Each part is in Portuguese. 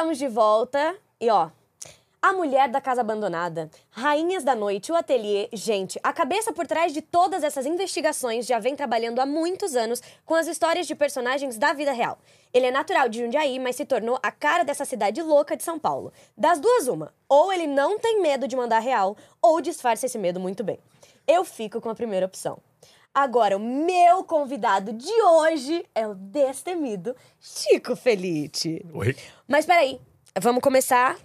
estamos de volta. E ó, a Mulher da Casa Abandonada, Rainhas da Noite, o Ateliê. Gente, a cabeça por trás de todas essas investigações já vem trabalhando há muitos anos com as histórias de personagens da vida real. Ele é natural de Jundiaí, mas se tornou a cara dessa cidade louca de São Paulo. Das duas, uma. Ou ele não tem medo de mandar real, ou disfarça esse medo muito bem. Eu fico com a primeira opção. Agora, o meu convidado de hoje é o destemido Chico Felite. Oi. Mas peraí, vamos começar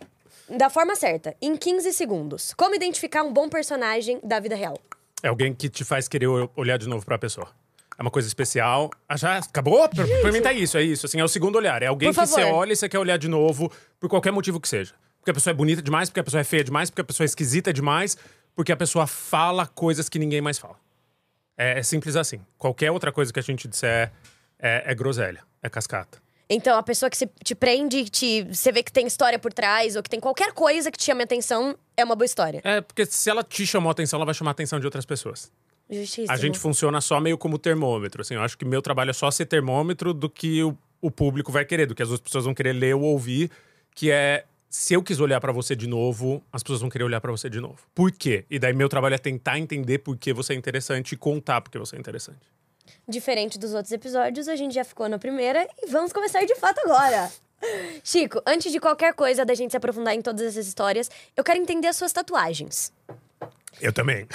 da forma certa, em 15 segundos. Como identificar um bom personagem da vida real? É alguém que te faz querer olhar de novo pra pessoa. É uma coisa especial. Ah, já acabou? Pra, pra mim tá isso, é isso. Assim, é o segundo olhar. É alguém Por que você olha e você quer olhar de novo por qualquer motivo que seja. Porque a pessoa é bonita demais, porque a pessoa é feia demais, porque a pessoa é esquisita demais, porque a pessoa fala coisas que ninguém mais fala. É, é simples assim. Qualquer outra coisa que a gente disser é, é groselha, é cascata. Então, a pessoa que se, te prende, te, você vê que tem história por trás, ou que tem qualquer coisa que te chame a atenção, é uma boa história. É, porque se ela te chamou a atenção, ela vai chamar a atenção de outras pessoas. Justíssimo. A gente funciona só meio como termômetro. Assim, eu acho que meu trabalho é só ser termômetro do que o, o público vai querer, do que as outras pessoas vão querer ler ou ouvir, que é se eu quis olhar pra você de novo, as pessoas vão querer olhar pra você de novo. Por quê? E daí meu trabalho é tentar entender por que você é interessante e contar por que você é interessante. Diferente dos outros episódios, a gente já ficou na primeira e vamos começar de fato agora. Chico, antes de qualquer coisa da gente se aprofundar em todas essas histórias, eu quero entender as suas tatuagens. Eu também.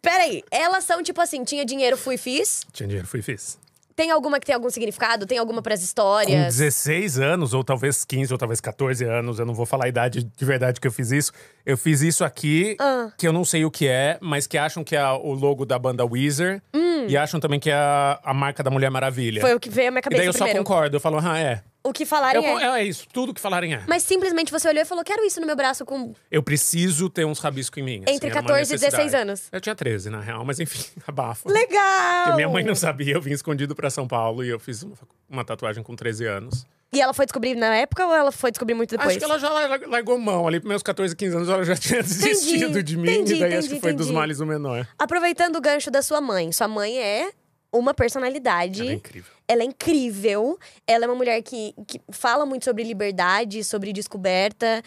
Peraí, elas são tipo assim, tinha dinheiro, fui e fiz? Tinha dinheiro, fui e fiz. Tem alguma que tem algum significado? Tem alguma pras Com histórias? 16 anos, ou talvez 15, ou talvez 14 anos, eu não vou falar a idade de verdade que eu fiz isso. Eu fiz isso aqui, Ah. que eu não sei o que é, mas que acham que é o logo da banda Weezer. Hum. E acham também que é a, a marca da Mulher Maravilha. Foi o que veio à minha E cabeça daí eu só primeiro. concordo, eu falo, ah, é. O que falarem Eu, é. é isso, tudo que falarem é. Mas simplesmente você olhou e falou: quero isso no meu braço com. Eu preciso ter uns rabiscos em mim. assim, Entre era uma 14 e 16 necessidade. anos. Eu tinha 13, na real, mas enfim, abafa. Legal! Porque minha mãe não sabia, eu vim escondido pra São Paulo e eu fiz uma, uma tatuagem com 13 anos. E ela foi descobrir na época ou ela foi descobrir muito depois? Acho que ela já lar- largou mão ali, pros meus 14, 15 anos, ela já tinha desistido de mim. entendi, e daí acho entendi, que foi dos entendi. males o menor. Aproveitando o gancho da sua mãe, sua mãe é uma personalidade. Ela é incrível. Ela é incrível. Ela é uma mulher que, que fala muito sobre liberdade, sobre descoberta.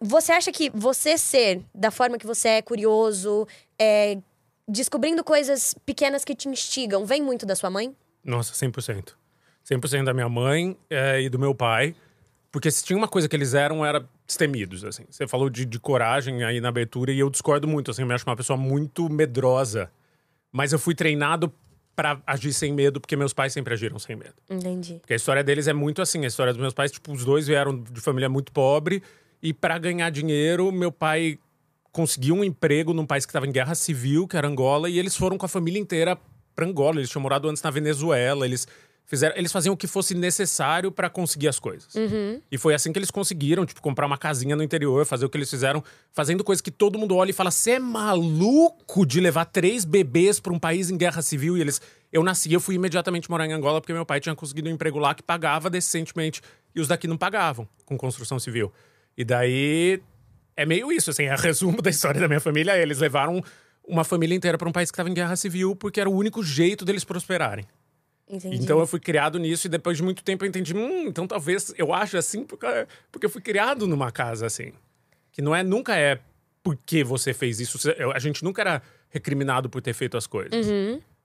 Você acha que você ser da forma que você é, curioso, é, descobrindo coisas pequenas que te instigam, vem muito da sua mãe? Nossa, 100%. 100% da minha mãe eh, e do meu pai. Porque se tinha uma coisa que eles eram, era destemidos, assim. Você falou de, de coragem aí na abertura e eu discordo muito, assim. Eu me acho uma pessoa muito medrosa. Mas eu fui treinado pra agir sem medo, porque meus pais sempre agiram sem medo. Entendi. Porque a história deles é muito assim. A história dos meus pais, tipo, os dois vieram de família muito pobre. E para ganhar dinheiro, meu pai conseguiu um emprego num país que estava em guerra civil, que era Angola. E eles foram com a família inteira para Angola. Eles tinham morado antes na Venezuela. Eles fizeram, eles faziam o que fosse necessário para conseguir as coisas. E foi assim que eles conseguiram, tipo, comprar uma casinha no interior, fazer o que eles fizeram, fazendo coisas que todo mundo olha e fala: "Você é maluco de levar três bebês para um país em guerra civil?" E eles eu nasci, eu fui imediatamente morar em Angola porque meu pai tinha conseguido um emprego lá que pagava decentemente e os daqui não pagavam com construção civil. E daí é meio isso, assim, é resumo da história da minha família. Eles levaram uma família inteira para um país que estava em guerra civil porque era o único jeito deles prosperarem. Entendi. Então eu fui criado nisso e depois de muito tempo eu entendi, hum, então talvez eu acho assim porque, porque eu fui criado numa casa assim. Que não é, nunca é porque você fez isso. A gente nunca era recriminado por ter feito as coisas.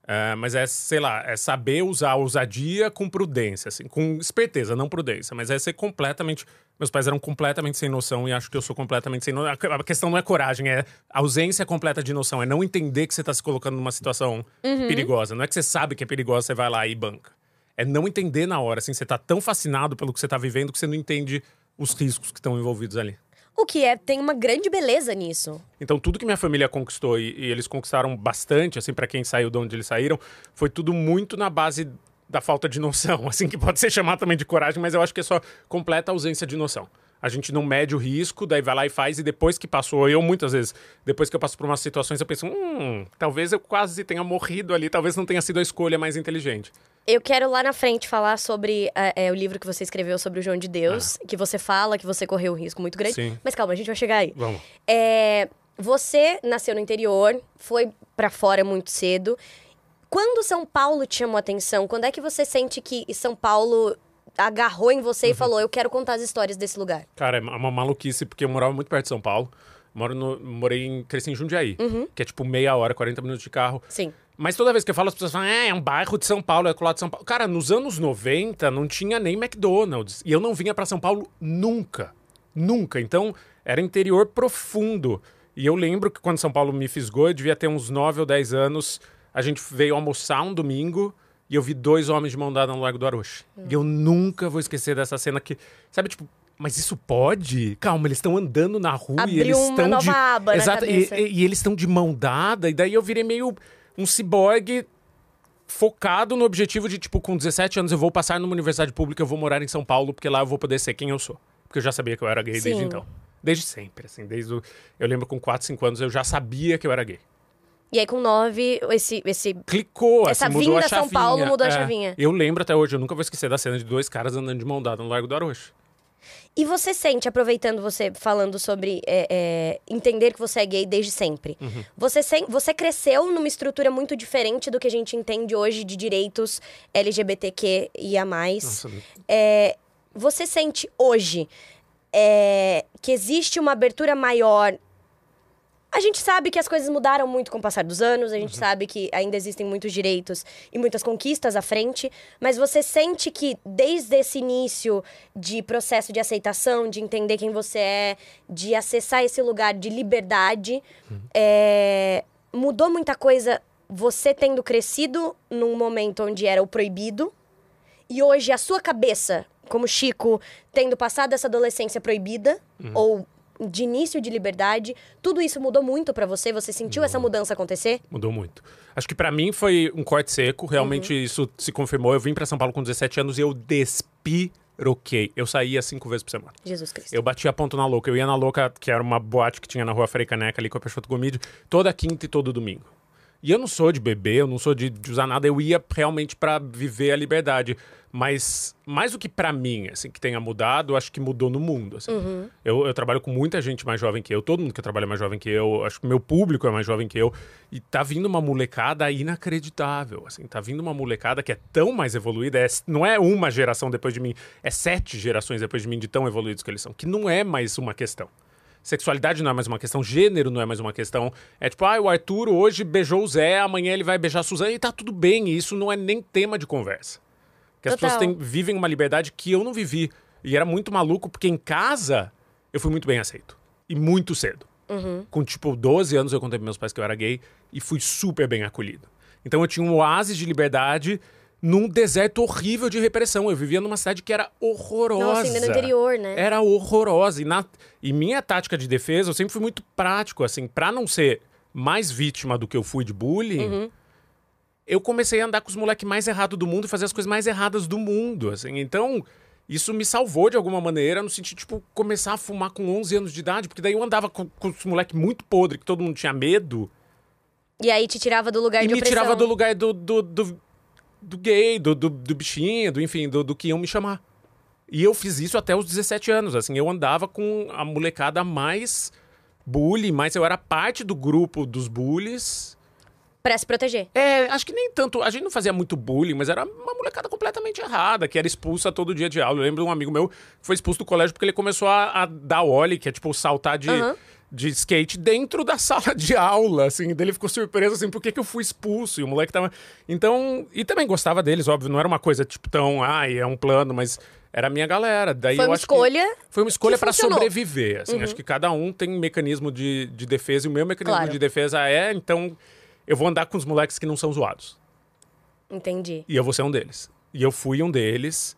É, mas é, sei lá, é saber usar a ousadia com prudência, assim, com esperteza, não prudência. Mas é ser completamente. Meus pais eram completamente sem noção e acho que eu sou completamente sem noção. A questão não é coragem, é ausência completa de noção. É não entender que você está se colocando numa situação perigosa. Não é que você sabe que é perigosa, você vai lá e banca. É não entender na hora, assim, você tá tão fascinado pelo que você tá vivendo que você não entende os riscos que estão envolvidos ali. O que é, tem uma grande beleza nisso. Então, tudo que minha família conquistou e, e eles conquistaram bastante, assim, para quem saiu de onde eles saíram, foi tudo muito na base da falta de noção, assim, que pode ser chamado também de coragem, mas eu acho que é só completa ausência de noção. A gente não mede o risco, daí vai lá e faz, e depois que passou, eu muitas vezes, depois que eu passo por umas situações, eu penso, hum, talvez eu quase tenha morrido ali, talvez não tenha sido a escolha mais inteligente. Eu quero lá na frente falar sobre é, é, o livro que você escreveu sobre o João de Deus, que você fala que você correu um risco muito grande. Sim. Mas calma, a gente vai chegar aí. Vamos. É, você nasceu no interior, foi pra fora muito cedo. Quando São Paulo te chamou atenção? Quando é que você sente que São Paulo agarrou em você e Uhum. falou: Eu quero contar as histórias desse lugar? Cara, é uma maluquice, porque eu morava muito perto de São Paulo. Moro no, morei em, cresci em Jundiaí, que é tipo meia hora, 40 minutos de carro. Sim. Mas toda vez que eu falo, as pessoas falam, é, é um bairro de São Paulo, é do lado de São Paulo. Cara, nos anos 90 não tinha nem McDonald's. E eu não vinha pra São Paulo nunca. Nunca. Então, era interior profundo. E eu lembro que quando São Paulo me fisgou, eu devia ter uns 9 ou 10 anos. A gente veio almoçar um domingo e eu vi dois homens de mão dada no Largo do Aroche. E eu nunca vou esquecer dessa cena que, sabe, tipo, mas isso pode? Calma, eles estão andando na rua e Abriu eles uma estão de aba na Exato, e, e- e eles estão de mão dada, e daí eu virei meio um ciborgue focado no objetivo de, tipo, com 17 anos eu vou passar numa universidade pública, eu vou morar em São Paulo, porque lá eu vou poder ser quem eu sou. Porque eu já sabia que eu era gay desde Sim. então. Desde sempre, assim, desde o... Eu lembro com 4, 5 anos eu já sabia que eu era gay. E aí, com nove, esse, esse Clicou, Essa assim, vinda a a São chavinha. Paulo mudou a É. chavinha. Eu lembro até hoje, eu nunca vou esquecer da cena de dois caras andando de mão dada no Largo do Aroche. E você sente, aproveitando você falando sobre é, é, entender que você é gay desde sempre, Uhum. você, sen- você cresceu numa estrutura muito diferente do que a gente entende hoje de direitos LGBTQ e a mais. É, você sente hoje é, que existe uma abertura maior. A gente sabe que as coisas mudaram muito com o passar dos anos, a gente sabe que ainda existem muitos direitos e muitas conquistas à frente, mas você sente que desde esse início de processo de aceitação, de entender quem você é, de acessar esse lugar de liberdade, é, mudou muita coisa você tendo crescido num momento onde era o proibido, e hoje a sua cabeça, como Chico, tendo passado essa adolescência proibida, ou de início de liberdade, tudo isso mudou muito pra você? Você sentiu essa mudança acontecer? Mudou muito. Acho que pra mim foi um corte seco. Realmente Uhum. isso se confirmou. Eu vim pra São Paulo com 17 anos e eu despiroquei. Eu saía cinco vezes por semana. Jesus Cristo. Eu batia ponto na Louca. Eu ia na Louca, que era uma boate que tinha na rua Frei Caneca, ali com a Peixoto Gomide, toda quinta e todo domingo. E eu não sou de beber, eu não sou de, de usar nada. Eu ia realmente pra viver a liberdade. Mas mais do que pra mim, assim, que tenha mudado, eu acho que mudou no mundo. Assim. Eu, eu trabalho com muita gente mais jovem que eu. Todo mundo que trabalha é mais jovem que eu. Acho que meu público é mais jovem que eu. E tá vindo uma molecada inacreditável. Assim, tá vindo uma molecada que é tão mais evoluída. é- não é uma geração depois de mim, é sete gerações depois de mim de tão evoluídos que eles são. Que não é mais uma questão. Sexualidade não é mais uma questão, gênero não é mais uma questão. É tipo, ah, o Arthur hoje beijou o Zé, amanhã ele vai beijar a Suzana e tá tudo bem. E isso não é nem tema de conversa. Que as Total. pessoas têm- vivem uma liberdade que eu não vivi. E era muito maluco, porque em casa eu fui muito bem aceito. E muito cedo. Com tipo 12 anos eu contei pros meus pais que eu era gay e fui super bem acolhido. Então eu tinha um oásis de liberdade num deserto horrível de repressão. Eu vivia numa cidade que era horrorosa. Nossa, ainda no interior, né? Era horrorosa. E, na... e minha tática de defesa, eu sempre fui muito prático, assim, pra não ser mais vítima do que eu fui de bullying. Uhum. Eu comecei a andar com os moleques mais errados do mundo e fazer as coisas mais erradas do mundo, assim. Então, isso me salvou de alguma maneira, no sentido, tipo, começar a fumar com 11 anos de idade, porque daí eu andava com, com os moleques muito podres, que todo mundo tinha medo, E aí te tirava do lugar e de me opressão. tirava do lugar do, do, do, do gay, do, do, do bichinho, do, enfim, do, do que iam me chamar. E eu fiz isso até os 17 anos, assim, eu andava com a molecada mais bully, mas eu era parte do grupo dos bullies. Pra se proteger. É, acho que nem tanto. A gente não fazia muito bullying, mas era uma molecada completamente errada, que era expulsa todo dia de aula. Eu lembro de um amigo meu que foi expulso do colégio porque ele começou a, a dar ollie, que é tipo saltar de, Aham. De skate dentro da sala de aula, assim. Daí ele ficou surpreso, assim, por que, que eu fui expulso? E o moleque tava. Então. E também gostava deles, óbvio. Não era uma coisa tipo tão, ai, é um plano, mas era a minha galera. Daí Foi eu uma escolha. foi uma escolha para sobreviver. Assim, Acho que cada um tem um mecanismo de, de defesa e o meu mecanismo Claro. de defesa é, então, eu vou andar com os moleques que não são zoados. Entendi. E eu vou ser um deles. E eu fui um deles.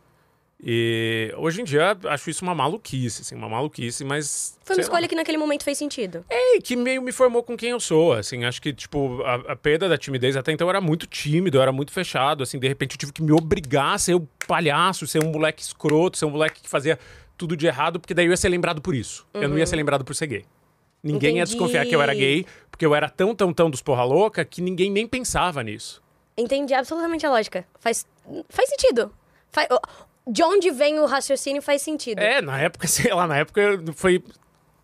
E hoje em dia acho isso uma maluquice, assim, uma maluquice, mas. Foi uma escolha lá. que naquele momento fez sentido. É, que meio me formou com quem eu sou, assim. Acho que, tipo, a, a perda da timidez, até então eu era muito tímido, eu era muito fechado, assim. De repente eu tive que me obrigar a ser o palhaço, ser um moleque escroto, ser um moleque que fazia tudo de errado, porque daí eu ia ser lembrado por isso. Eu não ia ser lembrado por ser gay. Ninguém ia Entendi. desconfiar que eu era gay, porque eu era tão, tão, tão dos porra louca que ninguém nem pensava nisso. Entendi absolutamente a lógica. Faz, faz sentido. Faz- de onde vem o raciocínio faz sentido. É, na época, sei lá, na época foi.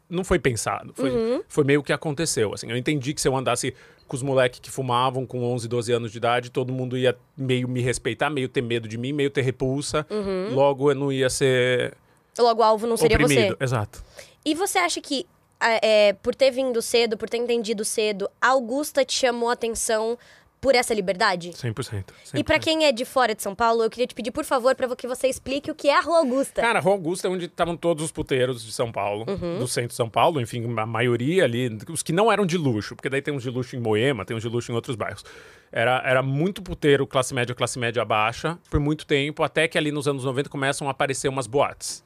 Não foi pensado. Foi, Uhum. foi meio que aconteceu. Assim, eu entendi que se eu andasse com os moleques que fumavam com 11, 12 anos de idade, todo mundo ia meio me respeitar, meio ter medo de mim, meio ter repulsa. Logo eu não ia ser Logo, o alvo não seria oprimido. você. Exato. E você acha que, é, por ter vindo cedo, por ter entendido cedo, a Augusta te chamou a atenção por essa liberdade? 100%. 100%. E pra quem é de fora de São Paulo, eu queria te pedir, por favor, pra que você explique o que é a Rua Augusta. Cara, a Rua Augusta é onde estavam todos os puteiros de São Paulo, do centro de São Paulo, enfim, a maioria ali, os que não eram de luxo, porque daí tem uns de luxo em Moema, tem uns de luxo em outros bairros. Era, era muito puteiro, classe média, classe média baixa, por muito tempo, até que ali nos anos 90 começam a aparecer umas boates.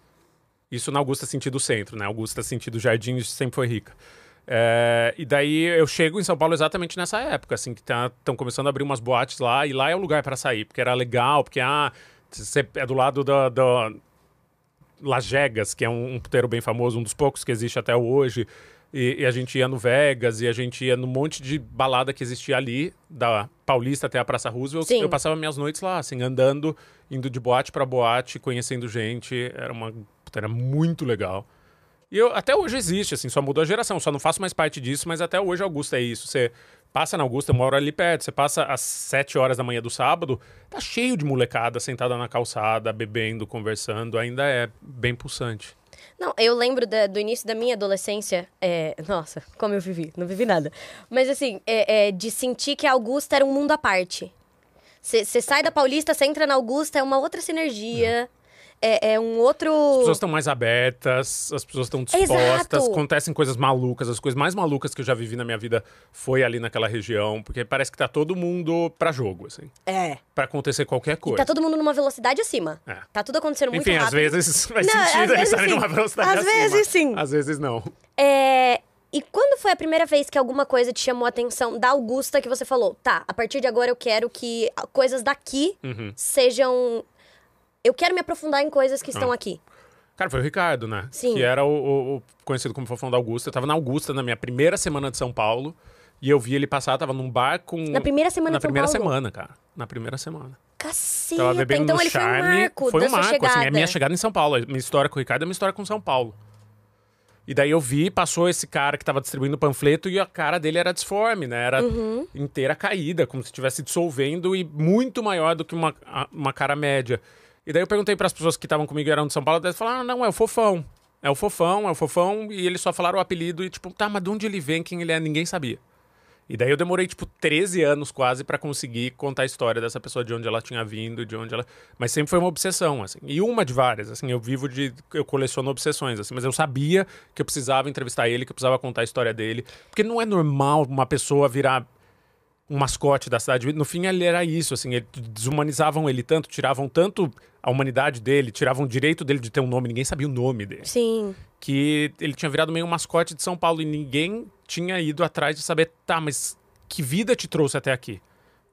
Isso na Augusta sentido centro, né? Augusta sentido jardim sempre foi rica. É, e daí eu chego em São Paulo exatamente nessa época, assim, que estão começando a abrir umas boates lá, e lá é o lugar para sair, porque era legal, porque ah, você é do lado da, da Lajegas, que é um, um puteiro bem famoso, um dos poucos que existe até hoje. E, e a gente ia no Vegas, e a gente ia no monte de balada que existia ali, da Paulista até a Praça Roosevelt. Sim. Eu passava minhas noites lá, assim, andando, indo de boate para boate, conhecendo gente. Era uma era muito legal. E eu, até hoje existe, assim, só mudou a geração. Só não faço mais parte disso, mas até hoje Augusta é isso. Você passa na Augusta, eu moro ali perto. Você passa às 7 horas da manhã do sábado, tá cheio de molecada sentada na calçada, bebendo, conversando. Ainda é bem pulsante. Não, eu lembro da- do início da minha adolescência. é, nossa, como eu vivi. Não vivi nada. Mas assim, é, é, de sentir que a Augusta era um mundo à parte. Você sai da Paulista, você entra na Augusta, é uma outra sinergia. É, é um outro. As pessoas estão mais abertas, as pessoas estão dispostas, Exato. acontecem coisas malucas. As coisas mais malucas que eu já vivi na minha vida foi ali naquela região, porque parece que tá todo mundo pra jogo, assim. É. Pra acontecer qualquer coisa. Tá todo mundo numa velocidade acima. É. Tá tudo acontecendo muito Enfim, rápido. às vezes faz Não, às sentido eles estarem numa velocidade Às acima. vezes sim. Às vezes não. É, E quando foi a primeira vez que alguma coisa te chamou a atenção da Augusta que você falou, tá, a partir de agora eu quero que coisas daqui Uhum. sejam. Eu quero me aprofundar em coisas que estão Ah. aqui. Cara, foi o Ricardo, né? Sim. Que era o, o- o conhecido como Fofão da Augusta. Eu tava na Augusta na minha primeira semana de São Paulo. E eu vi ele passar, tava num bar com. Na primeira semana Na de São primeira Paulo? semana, cara. Na primeira semana. Caceta! Tava bebendo então no ele charme. foi um marco Foi um marco, chegada. assim. É minha chegada em São Paulo. A minha história com o Ricardo é uma história com São Paulo. E daí eu vi, passou esse cara que tava distribuindo o panfleto e a cara dele era disforme, né? Era Uhum. inteira caída, como se estivesse dissolvendo e muito maior do que uma, uma cara média. E daí eu perguntei para as pessoas que estavam comigo e eram de São Paulo, elas falaram: ah, não, é o Fofão. É o Fofão, é o Fofão. E eles só falaram o apelido e, tipo, tá, mas de onde ele vem, quem ele é, ninguém sabia. E daí eu demorei, tipo, 13 anos quase pra conseguir contar a história dessa pessoa, de onde ela tinha vindo, de onde ela... Mas sempre foi uma obsessão, assim. E uma de várias, assim. Eu vivo de... Eu coleciono obsessões, assim. Mas eu sabia que eu precisava entrevistar ele, que eu precisava contar a história dele. Porque não é normal uma pessoa virar um mascote da cidade. No fim, ele era isso, assim. Ele, desumanizavam ele tanto, tiravam tanto a humanidade dele, tiravam o direito dele de ter um nome. Ninguém sabia o nome dele Sim. que ele tinha virado meio um mascote de São Paulo e ninguém tinha ido atrás de saber, tá, mas que vida te trouxe até aqui?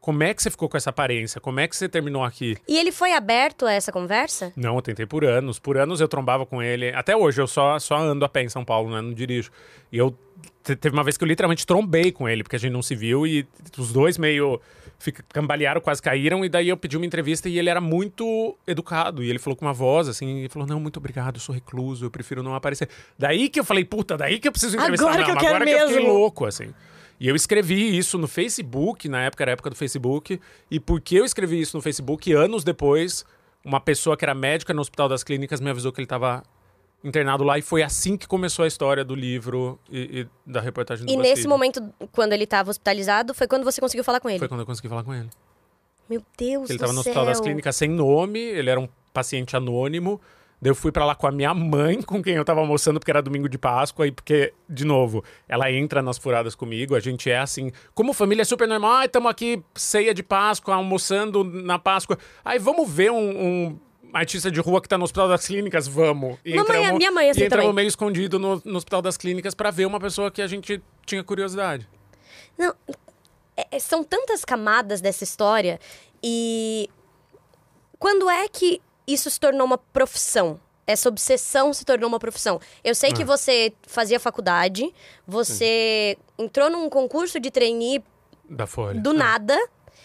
Como é que você ficou com essa aparência? Como é que você terminou aqui? E ele foi aberto a essa conversa? Não, eu tentei por anos. Por anos eu trombava com ele. Até hoje eu só, só ando a pé em São Paulo, né? Não dirijo. E eu te- teve uma vez que eu literalmente trombei com ele, porque a gente não se viu e os dois meio fica, cambalearam, quase caíram. E daí eu pedi uma entrevista e ele era muito educado. E ele falou com uma voz assim: ele falou, não, muito obrigado, eu sou recluso, eu prefiro não aparecer. Daí que eu falei, puta, daí que eu preciso entrevistar. Agora que Não, eu quero agora que eu fiquei mesmo. louco, assim. E eu escrevi isso no Facebook, na época era a época do Facebook, e porque eu escrevi isso no Facebook, anos depois, uma pessoa que era médica no Hospital das Clínicas me avisou que ele estava internado lá, e foi assim que começou a história do livro e, e da reportagem do E BuzzFeed. nesse momento, quando ele estava hospitalizado, foi quando você conseguiu falar com ele? Foi quando eu consegui falar com ele. Meu Deus Ele do estava no céu. Hospital das Clínicas sem nome, ele era um paciente anônimo. Daí eu fui pra lá com a minha mãe, com quem eu tava almoçando, porque era domingo de Páscoa, e porque, de novo, ela entra nas furadas comigo, a gente é assim, como família é super normal, ah, estamos aqui, ceia de Páscoa, almoçando na Páscoa. Aí vamos ver um, um artista de rua que tá no Hospital das Clínicas? Vamos. E Mamãe, a minha mãe é assim e entramos também. meio escondido no, no Hospital das Clínicas pra ver uma pessoa que a gente tinha curiosidade. Não, é- é- são tantas camadas dessa história e quando é que isso se tornou uma profissão? Essa obsessão se tornou uma profissão. Eu sei que Ah. você fazia faculdade, você entrou num concurso de trainee Da Folha. do nada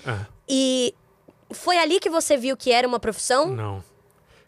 Ah. e foi ali que você viu que era uma profissão? Não.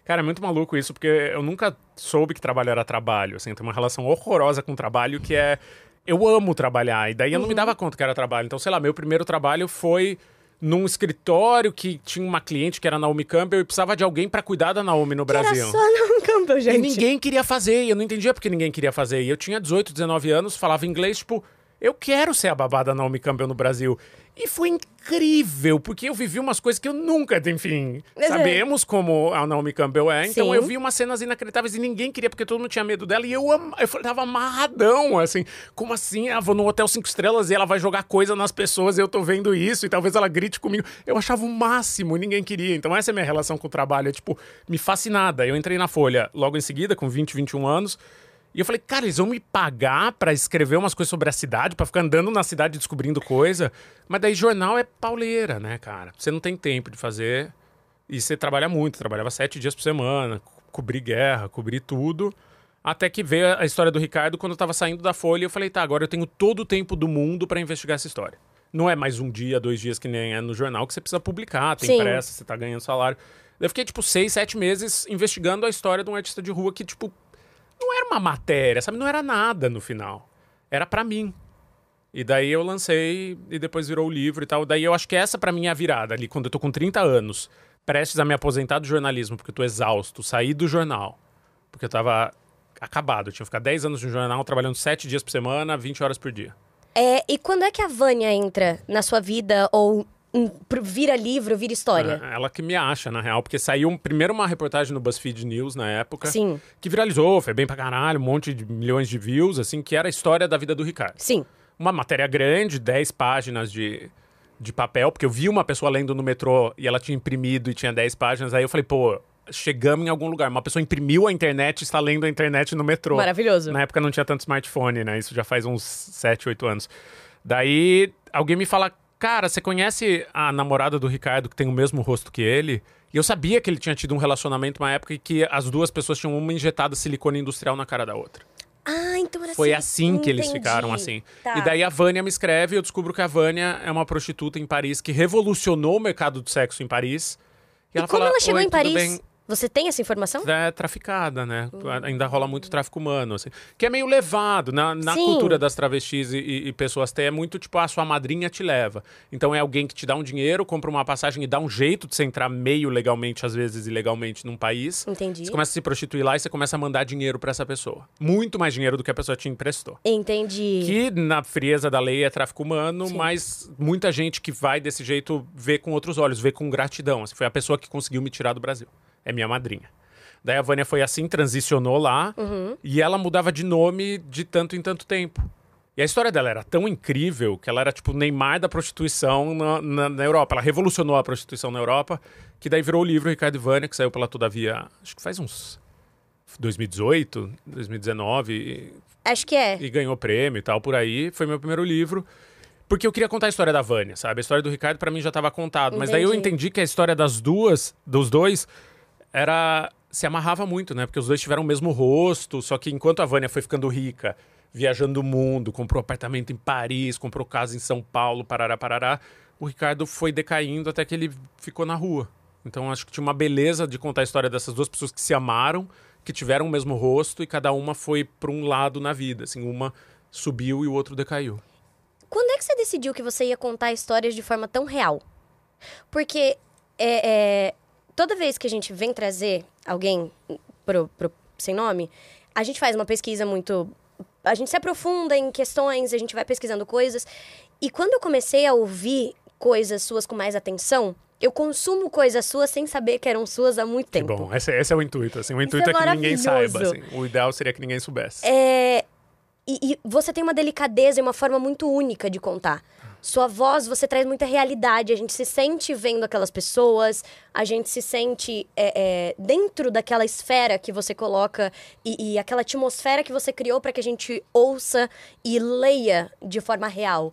Cara, é muito maluco isso, porque eu nunca soube que trabalho era trabalho. Assim, tem uma relação horrorosa com o trabalho que é. eu amo trabalhar. E daí eu não me dava conta que era trabalho. Então, sei lá, meu primeiro trabalho foi num escritório que tinha uma cliente que era Naomi Campbell e precisava de alguém para cuidar da Naomi no Brasil. Era só não Campbell, gente. E ninguém queria fazer, e eu não entendia porque ninguém queria fazer. E eu tinha 18, 19 anos, falava inglês, tipo, eu quero ser a babá da Naomi Campbell no Brasil. E foi incrível, porque eu vivi umas coisas que eu nunca, enfim, Mas é. sabemos como a Naomi Campbell é. Então Sim. eu vi umas cenas inacreditáveis e ninguém queria, porque todo mundo tinha medo dela. E eu, am- eu tava amarradão, assim. Como assim? Ah, vou no Hotel Cinco Estrelas e ela vai jogar coisa nas pessoas e eu tô vendo isso e talvez ela grite comigo. Eu achava o máximo, ninguém queria. Então essa é a minha relação com o trabalho, é tipo, me fascinada. Eu entrei na Folha logo em seguida, com 20, 21 anos. E eu falei, cara, eles vão me pagar pra escrever umas coisas sobre a cidade, pra ficar andando na cidade descobrindo coisa. Mas daí jornal é pauleira, né, cara? Você não tem tempo de fazer. E você trabalha muito, trabalhava sete dias por semana, co- cobri guerra, cobri tudo. Até que veio a história do Ricardo quando eu tava saindo da Folha. Eu falei, tá, agora eu tenho todo o tempo do mundo pra investigar essa história. Não é mais um dia, dois dias que nem é no jornal que você precisa publicar, tem Sim. pressa, você tá ganhando salário. Eu fiquei, tipo, seis, sete meses investigando a história de um artista de rua que, tipo, não era uma matéria, sabe? Não era nada no final. Era pra mim. E daí eu lancei e depois virou o livro e tal. Daí eu acho que essa pra mim é a virada ali, quando eu tô com 30 anos, prestes a me aposentar do jornalismo, porque eu tô exausto, saí do jornal. Porque eu tava acabado. Eu tinha que ficar 10 anos no jornal, trabalhando 7 dias por semana, 20 horas por dia. É, e quando é que a Vânia entra na sua vida ou pro- vira livro, vira história? É, ela que me acha, na real, porque saiu um- primeiro uma reportagem no BuzzFeed News na época. Sim. Que viralizou, foi bem pra caralho, um monte de milhões de views, assim, que era a história da vida do Ricardo. Sim. uma matéria grande, 10 páginas de, de papel, porque eu vi uma pessoa lendo no metrô e ela tinha imprimido e tinha 10 páginas. Aí eu falei, pô, chegamos em algum lugar. Uma pessoa imprimiu a internet e está lendo a internet no metrô. Maravilhoso. Na época não tinha tanto smartphone, né? Isso já faz uns 7, 8 anos. Daí alguém me fala, cara, você conhece a namorada do Ricardo que tem o mesmo rosto que ele? E eu sabia que ele tinha tido um relacionamento uma época em que as duas pessoas tinham uma injetada silicone industrial na cara da outra. Ah, então era Foi assim. assim que eles Entendi. ficaram assim. Tá. E daí a Vânia me escreve e eu descubro que a Vânia é uma prostituta em Paris que revolucionou o mercado do sexo em Paris. E, ela como fala, ela chegou "Oi, em Paris? bem?" Você tem essa informação? É traficada, né? Ainda rola muito tráfico humano, assim. Que é meio levado. Na, na Sim. cultura das travestis e, e- pessoas T, é muito tipo, a sua madrinha te leva. Então é alguém que te dá um dinheiro, compra uma passagem e dá um jeito de você entrar meio legalmente, às vezes ilegalmente, num país. Entendi. Você começa a se prostituir lá e você começa a mandar dinheiro pra essa pessoa. Muito mais dinheiro do que a pessoa te emprestou. Entendi. Que na frieza da lei é tráfico humano, mas muita gente que vai desse jeito vê com outros olhos, vê com gratidão. Assim, foi a pessoa que conseguiu me tirar do Brasil. É minha madrinha. Daí a Vânia foi assim, transicionou lá e ela mudava de nome de tanto em tanto tempo. E a história dela era tão incrível que ela era tipo o Neymar da prostituição na, na- na Europa. Ela revolucionou a prostituição na Europa, que daí virou o livro Ricardo e Vânia, que saiu pela Todavia, acho que faz uns 2018, 2019. e Acho que é. e ganhou prêmio e tal por aí. Foi meu primeiro livro. Porque eu queria contar a história da Vânia, sabe? A história do Ricardo pra mim já estava contado, mas daí eu entendi que a história das duas, dos dois, era se amarrava muito, né? Porque os dois tiveram o mesmo rosto, só que enquanto a Vânia foi ficando rica, viajando o mundo, comprou apartamento em Paris, comprou casa em São Paulo, parará, parará, o Ricardo foi decaindo até que ele ficou na rua. Então acho que tinha uma beleza de contar a história dessas duas pessoas que se amaram, que tiveram o mesmo rosto e cada uma foi para um lado na vida, assim, uma subiu e o outro decaiu. Quando é que você decidiu que você ia contar histórias de forma tão real? Porque é, é, toda vez que a gente vem trazer alguém pro, pro Sem Nome, a gente faz uma pesquisa muito. A gente se aprofunda em questões, a gente vai pesquisando coisas. E quando eu comecei a ouvir coisas suas com mais atenção, eu consumo coisas suas sem saber que eram suas há muito Que tempo. bom, esse, esse é o intuito, assim, o intuito é é, que ninguém saiba, assim. O ideal seria que ninguém soubesse. É, e, e você tem uma delicadeza e uma forma muito única de contar. Sua voz, você traz muita realidade. A gente se sente vendo aquelas pessoas, a gente se sente é, é, dentro daquela esfera que você coloca e, e aquela atmosfera que você criou para que a gente ouça e leia de forma real.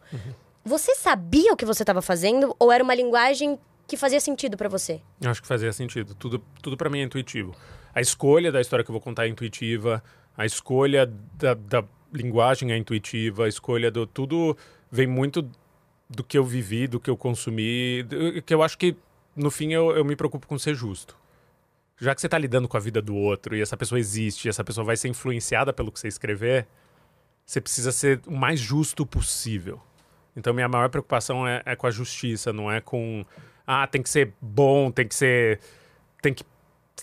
Você sabia o que você estava fazendo ou era uma linguagem que fazia sentido para você? Eu acho que fazia sentido. Tudo, tudo para mim é intuitivo. A escolha da história que eu vou contar é intuitiva, a escolha da, da linguagem é intuitiva, a escolha do. Tudo vem muito do que eu vivi, do que eu consumi, que eu acho que, no fim, eu, eu me preocupo com ser justo. Já que você tá lidando com a vida do outro e essa pessoa existe, e essa pessoa vai ser influenciada pelo que você escrever, você precisa ser o mais justo possível. Então, minha maior preocupação é, é com a justiça, não é com. Ah, tem que ser bom, tem que ser. Tem que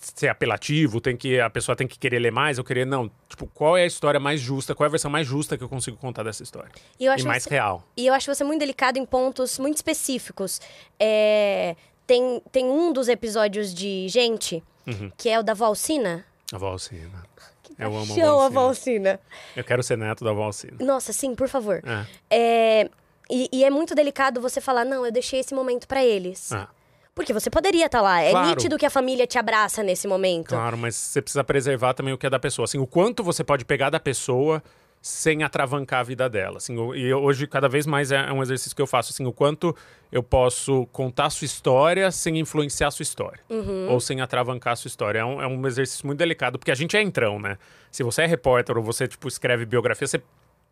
ser apelativo, tem que a pessoa tem que querer ler mais, eu querer não. Tipo, qual é a história mais justa? Qual é a versão mais justa que eu consigo contar dessa história? E, E mais você- real. E eu acho você muito delicado em pontos muito específicos. É, tem, tem um dos episódios de Gente, Uhum. que é o da Valsina. A Valsina. Eu amo a Paixão a Valsina. Valsina. Eu quero ser neto da Valsina. Nossa, sim, por favor. É. É, e, e é muito delicado você falar, não, eu deixei esse momento pra eles. Ah, Porque você poderia estar lá. É Claro. nítido que a família te abraça nesse momento. claro, mas você precisa preservar também o que é da pessoa. Assim, o quanto você pode pegar da pessoa sem atravancar a vida dela. Assim, e hoje, cada vez mais, é um exercício que eu faço. Assim, o quanto eu posso contar a sua história sem influenciar a sua história. Uhum. Ou sem atravancar a sua história. É um, é um exercício muito delicado, porque a gente é entrão, né? Se você é repórter ou você, tipo, escreve biografia, você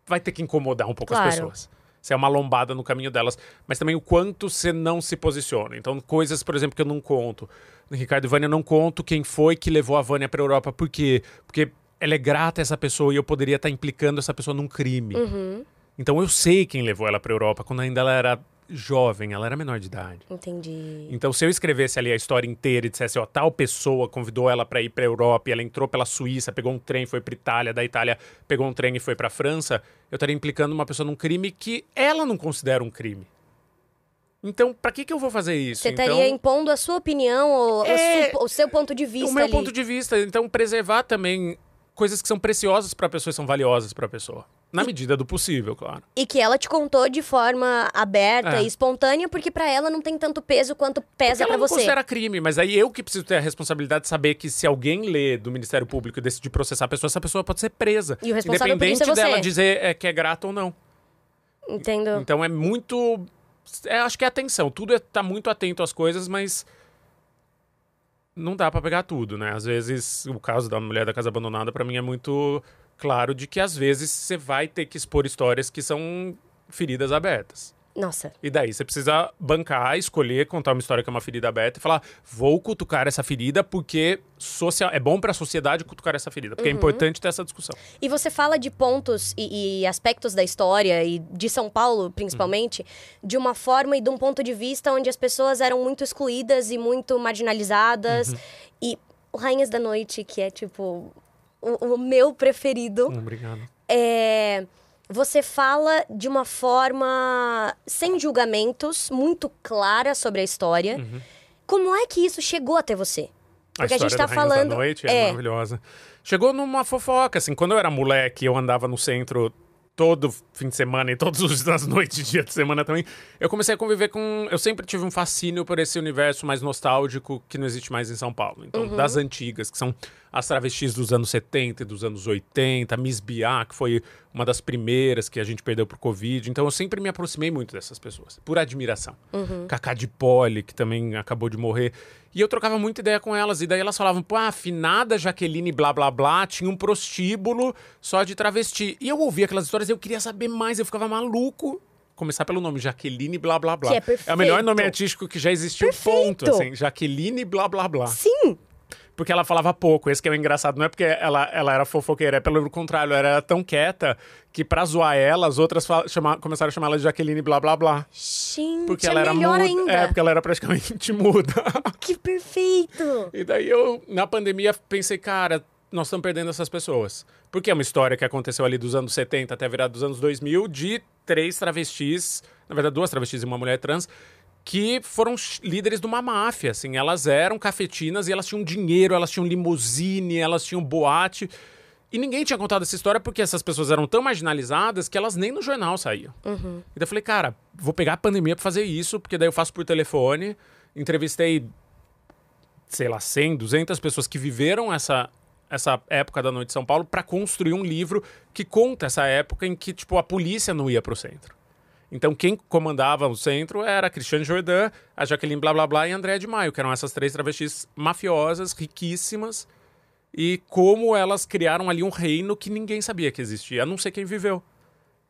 vai ter que incomodar um pouco Claro. as pessoas. Você é uma lombada no caminho delas. Mas também o quanto você não se posiciona. Então, coisas, por exemplo, que eu não conto. Ricardo e Vânia, eu não conto quem foi que levou a Vânia para Europa. Por quê? Porque ela é grata a essa pessoa e eu poderia estar implicando essa pessoa num crime. Uhum. Então, eu sei quem levou ela para Europa quando ainda ela era jovem, ela era menor de idade. Entendi. Então, se eu escrevesse ali a história inteira e dissesse, ó, tal pessoa convidou ela para ir para Europa e ela entrou pela Suíça, pegou um trem, foi para Itália, da Itália pegou um trem e foi para França, eu estaria implicando uma pessoa num crime que ela não considera um crime. Então, para que que eu vou fazer isso? Você então, estaria impondo a sua opinião ou É, o seu ponto de vista o meu ali. ponto de vista, então preservar também coisas que são preciosas para a pessoa e são valiosas para a pessoa, na medida do possível, claro. E que ela te contou de forma aberta É. e espontânea, porque pra ela não tem tanto peso quanto pesa ela pra não você. considera crime, mas aí eu que preciso ter a responsabilidade de saber que se alguém lê do Ministério Público e decidir processar a pessoa, essa pessoa pode ser presa. E o responsável por isso Independente é você. dela dizer é, que é grata ou não. Entendo. Então é muito. é, acho que é atenção. Tudo é tá muito atento às coisas, mas. Não dá pra pegar tudo, né? Às vezes, o caso da mulher da casa abandonada, pra mim, é muito claro de que às vezes você vai ter que expor histórias que são feridas abertas. Nossa. E daí você precisa bancar, escolher, contar uma história que é uma ferida aberta e falar: vou cutucar essa ferida porque social... é bom para a sociedade cutucar essa ferida. Porque é importante ter essa discussão. E você fala de pontos e, e aspectos da história, e de São Paulo, principalmente, de uma forma e de um ponto de vista onde as pessoas eram muito excluídas e muito marginalizadas. Uhum. E Rainhas da Noite, que é, tipo, o, o meu preferido, Obrigado. é, você fala de uma forma sem julgamentos, muito clara sobre a história. Como é que isso chegou até você? Porque a, Uhum. história gente tá Rainhas falando. Da noite é, maravilhosa. Chegou numa fofoca, assim. Quando eu era moleque, eu andava no centro todo fim de semana e todas os- as noites, dia de semana também. Eu comecei a conviver com. Eu sempre tive um fascínio por esse universo mais nostálgico que não existe mais em São Paulo. Então, Uhum. das antigas, que são as travestis dos anos 70 e dos anos 80, Miss Biá, que foi uma das primeiras que a gente perdeu pro Covid. Então, eu sempre me aproximei muito dessas pessoas, por admiração. Cacá de Poli, que também acabou de morrer. E eu trocava muita ideia com elas. E daí elas falavam, pô, a afinada Jaqueline blá blá blá tinha um prostíbulo só de travesti. E eu ouvia aquelas histórias e eu queria saber mais, eu ficava maluco. Começar pelo nome, Jaqueline blá blá blá. Que é o melhor perfeito. nome artístico que já existiu, Perfeito. ponto. Assim, Jaqueline blá blá blá. Sim! Porque ela falava pouco. Esse que é o engraçado. Não é porque ela, ela era fofoqueira, é pelo contrário. Ela era tão quieta que pra zoar ela, as outras chama- começaram a chamar ela de Jaqueline blá blá blá. Gente, Porque é ela era melhor muda. ainda. É, porque ela era praticamente muda. Que perfeito! E daí eu, na pandemia, pensei, cara, nós estamos perdendo essas pessoas. Porque é uma história que aconteceu ali dos anos 70 até a virada dos anos 2000, de três travestis, na verdade, duas travestis e uma mulher trans, que foram líderes de uma máfia, assim. Elas eram cafetinas e elas tinham dinheiro, elas tinham limusine, elas tinham boate. E ninguém tinha contado essa história porque essas pessoas eram tão marginalizadas que elas nem no jornal saíam. Uhum. E daí eu falei, cara, vou pegar a pandemia pra fazer isso, porque daí eu faço por telefone. Entrevistei sei lá, 100, 200 pessoas que viveram essa, essa época da noite de São Paulo para construir um livro que conta essa época em que, tipo, a polícia não ia pro centro. Então, quem comandava o centro era a Cristiane Jordan, a Jaqueline Blá Blá Blá e a Andréa de Maio, que eram essas três travestis mafiosas, riquíssimas, e como elas criaram ali um reino que ninguém sabia que existia, a não ser quem viveu.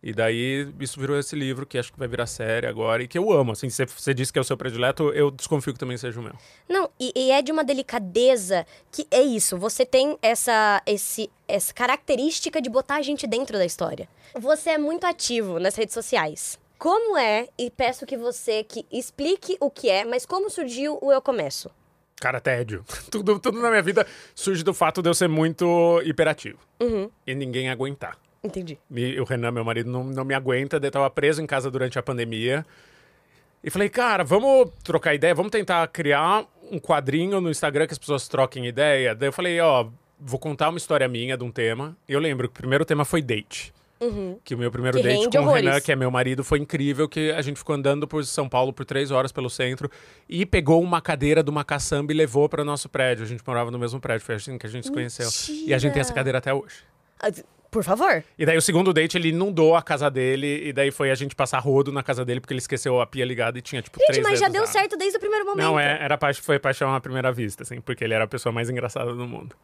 E daí isso virou esse livro que acho que vai virar série agora e que eu amo. Assim, você disse que é o seu predileto, eu desconfio que também seja o meu. Não, e, e é de uma delicadeza que é isso. Você tem essa, esse, essa característica de botar a gente dentro da história. Você é muito ativo nas redes sociais. Como é, e peço que você que explique o que é, mas como surgiu o Eu Começo? Cara, tédio. Tudo, tudo na minha vida surge do fato de eu ser muito hiperativo. Uhum. E ninguém aguentar. Entendi. Me, o Renan, meu marido, não, não me aguenta. Daí eu tava preso em casa durante a pandemia. E falei, cara, vamos trocar ideia, vamos tentar criar um quadrinho no Instagram que as pessoas troquem ideia. Daí eu falei, ó, vou contar uma história minha de um tema. E eu lembro que o primeiro tema foi date. Uhum. Que o meu primeiro Que date com o horrores. Renan, que é meu marido, foi incrível. Que a gente ficou andando por São Paulo por três horas pelo centro e pegou uma cadeira de uma caçamba e levou para o nosso prédio. A gente morava no mesmo prédio, foi assim que a gente se conheceu. E a gente tem essa cadeira até hoje. Ah, Por favor. E daí o segundo date ele inundou a casa dele e daí foi a gente passar rodo na casa dele porque ele esqueceu a pia ligada e tinha tipo Gente, três mas já deu lá. certo desde o primeiro momento. Não, é, era foi paixão à primeira vista, assim, porque ele era a pessoa mais engraçada do mundo.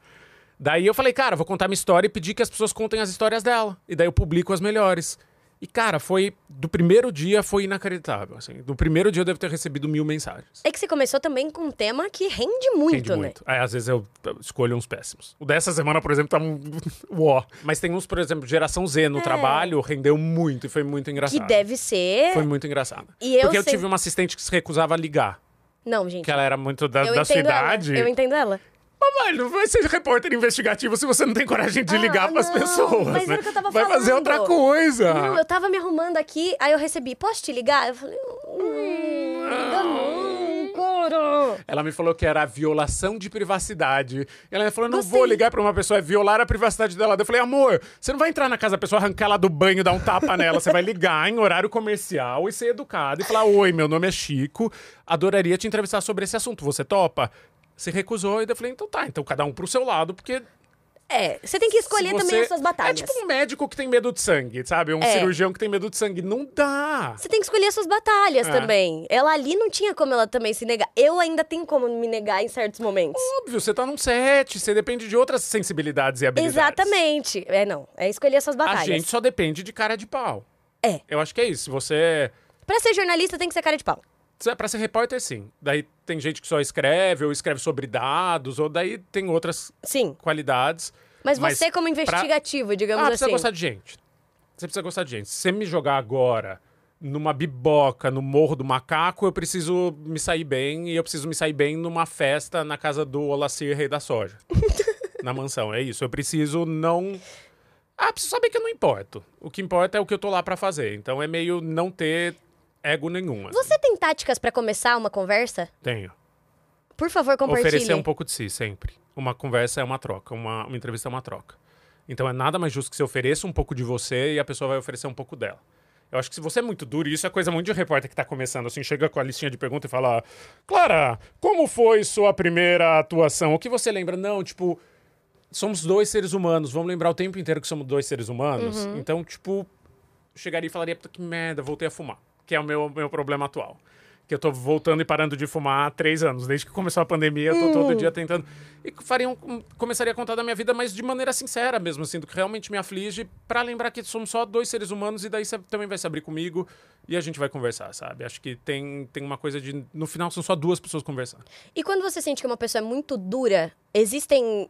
Daí eu falei, cara, vou contar minha história e pedir que as pessoas contem as histórias dela. E daí eu publico as melhores. E, cara, foi. Do primeiro dia foi inacreditável. Assim. Do primeiro dia eu devo ter recebido mil mensagens. É que você começou também com um tema que rende muito, Rende né? muito. É, às vezes eu escolho uns péssimos. O dessa semana, por exemplo, tá um. Uó. Mas tem uns, por exemplo, geração Z no trabalho, rendeu muito e foi muito É. Que engraçado. deve ser. Foi muito engraçado. E eu Porque eu sei- tive uma assistente que se recusava a ligar. Não, gente. Que ela era muito da, eu da sua idade. Eu entendo ela. Mas não vai ser repórter investigativo se você não tem coragem de Ah, ligar pras não, pessoas. mas né? era o que eu tava vai fazer falando. outra coisa. Não, eu tava me arrumando aqui, aí eu recebi, posso te ligar? Eu falei, hum, liga não, cara. Ela me falou que era violação de privacidade. Ela me falou: não Gostei. vou ligar pra uma pessoa, é violar a privacidade dela. Eu falei: amor, você não vai entrar na casa da pessoa, arrancar ela do banho, dar um tapa nela. Você vai ligar em horário comercial e ser educado e falar: oi, meu nome é Chico, adoraria te entrevistar sobre esse assunto. Você topa? Se recusou, e eu falei: então tá, então cada um pro seu lado, porque É, você tem que escolher se também você- as suas batalhas. É tipo um médico que tem medo de sangue, sabe? Um É. cirurgião que tem medo de sangue. Não dá. Você tem que escolher as suas batalhas É. também. Ela ali não tinha como ela também se negar. Eu ainda tenho como me negar em certos momentos. Óbvio, você tá num set, você depende de outras sensibilidades e habilidades. Exatamente. É, não. É escolher as suas A batalhas. gente só depende de cara de pau. É. Eu acho que é isso. Você. Pra ser jornalista tem que ser cara de pau. Se- Pra ser repórter, sim. Daí tem gente que só escreve, ou escreve sobre dados, ou daí tem outras Sim. qualidades. Mas, Mas você, como pra- investigativo, digamos ah, precisa assim. gostar de gente. Você precisa gostar de gente. Se você me jogar agora numa biboca no Morro do Macaco, eu preciso me sair bem, e eu preciso me sair bem numa festa na casa do Olacir Rei da Soja. na mansão, é isso. Eu preciso não... Ah, preciso saber que eu não importo. O que importa é o que eu tô lá pra fazer. Então é meio não ter ego nenhum. assim. Você tem táticas pra começar uma conversa? Tenho. Por favor, compartilhe. Oferecer um pouco de si, sempre. Uma conversa é uma troca, uma, uma entrevista é uma troca. Então é nada mais justo que você ofereça um pouco de você e a pessoa vai oferecer um pouco dela. Eu acho que se você é muito duro, e isso é coisa muito de repórter que tá começando, assim, chega com a listinha de perguntas e fala: Clara, como foi sua primeira atuação? O que você lembra? Não, tipo, somos dois seres humanos, vamos lembrar o tempo inteiro que somos dois seres humanos. Então, tipo, chegaria e falaria: Puta que merda, voltei a fumar. Que é o meu, meu problema atual. Que eu tô voltando e parando de fumar há três anos. Desde que começou a pandemia, eu tô todo dia tentando. E faria um- começaria a contar da minha vida, mas de maneira sincera mesmo, assim, do que realmente me aflige, pra lembrar que somos só dois seres humanos e daí você também vai se abrir comigo e a gente vai conversar, sabe? Acho que tem, tem uma coisa de. No final são só duas pessoas conversando. E quando você sente que uma pessoa é muito dura, existem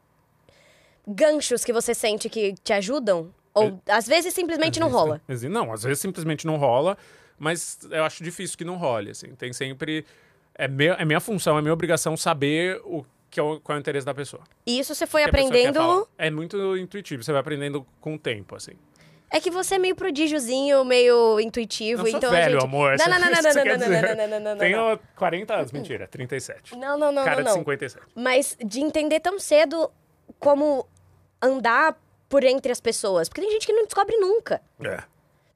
ganchos que você sente que te ajudam? Ou às vezes simplesmente não Existe- rola? Não, às vezes simplesmente não rola, mas eu acho difícil que não role, assim. Tem sempre... É, meu, é minha função, é minha obrigação saber o que é o, qual é o interesse da pessoa. E isso você foi aprendendo. É muito intuitivo, você vai aprendendo com o tempo, assim. É que você é meio prodígiozinho, meio intuitivo, sou então velho, a gente... amor. Não, não, não, não, não, não, não, não, não, não, não, não, Tenho 40 anos, mentira, 37. Não, não, não, Cara não, de não. 57. Mas de entender tão cedo como andar por entre as pessoas. Porque tem gente que não descobre nunca. É.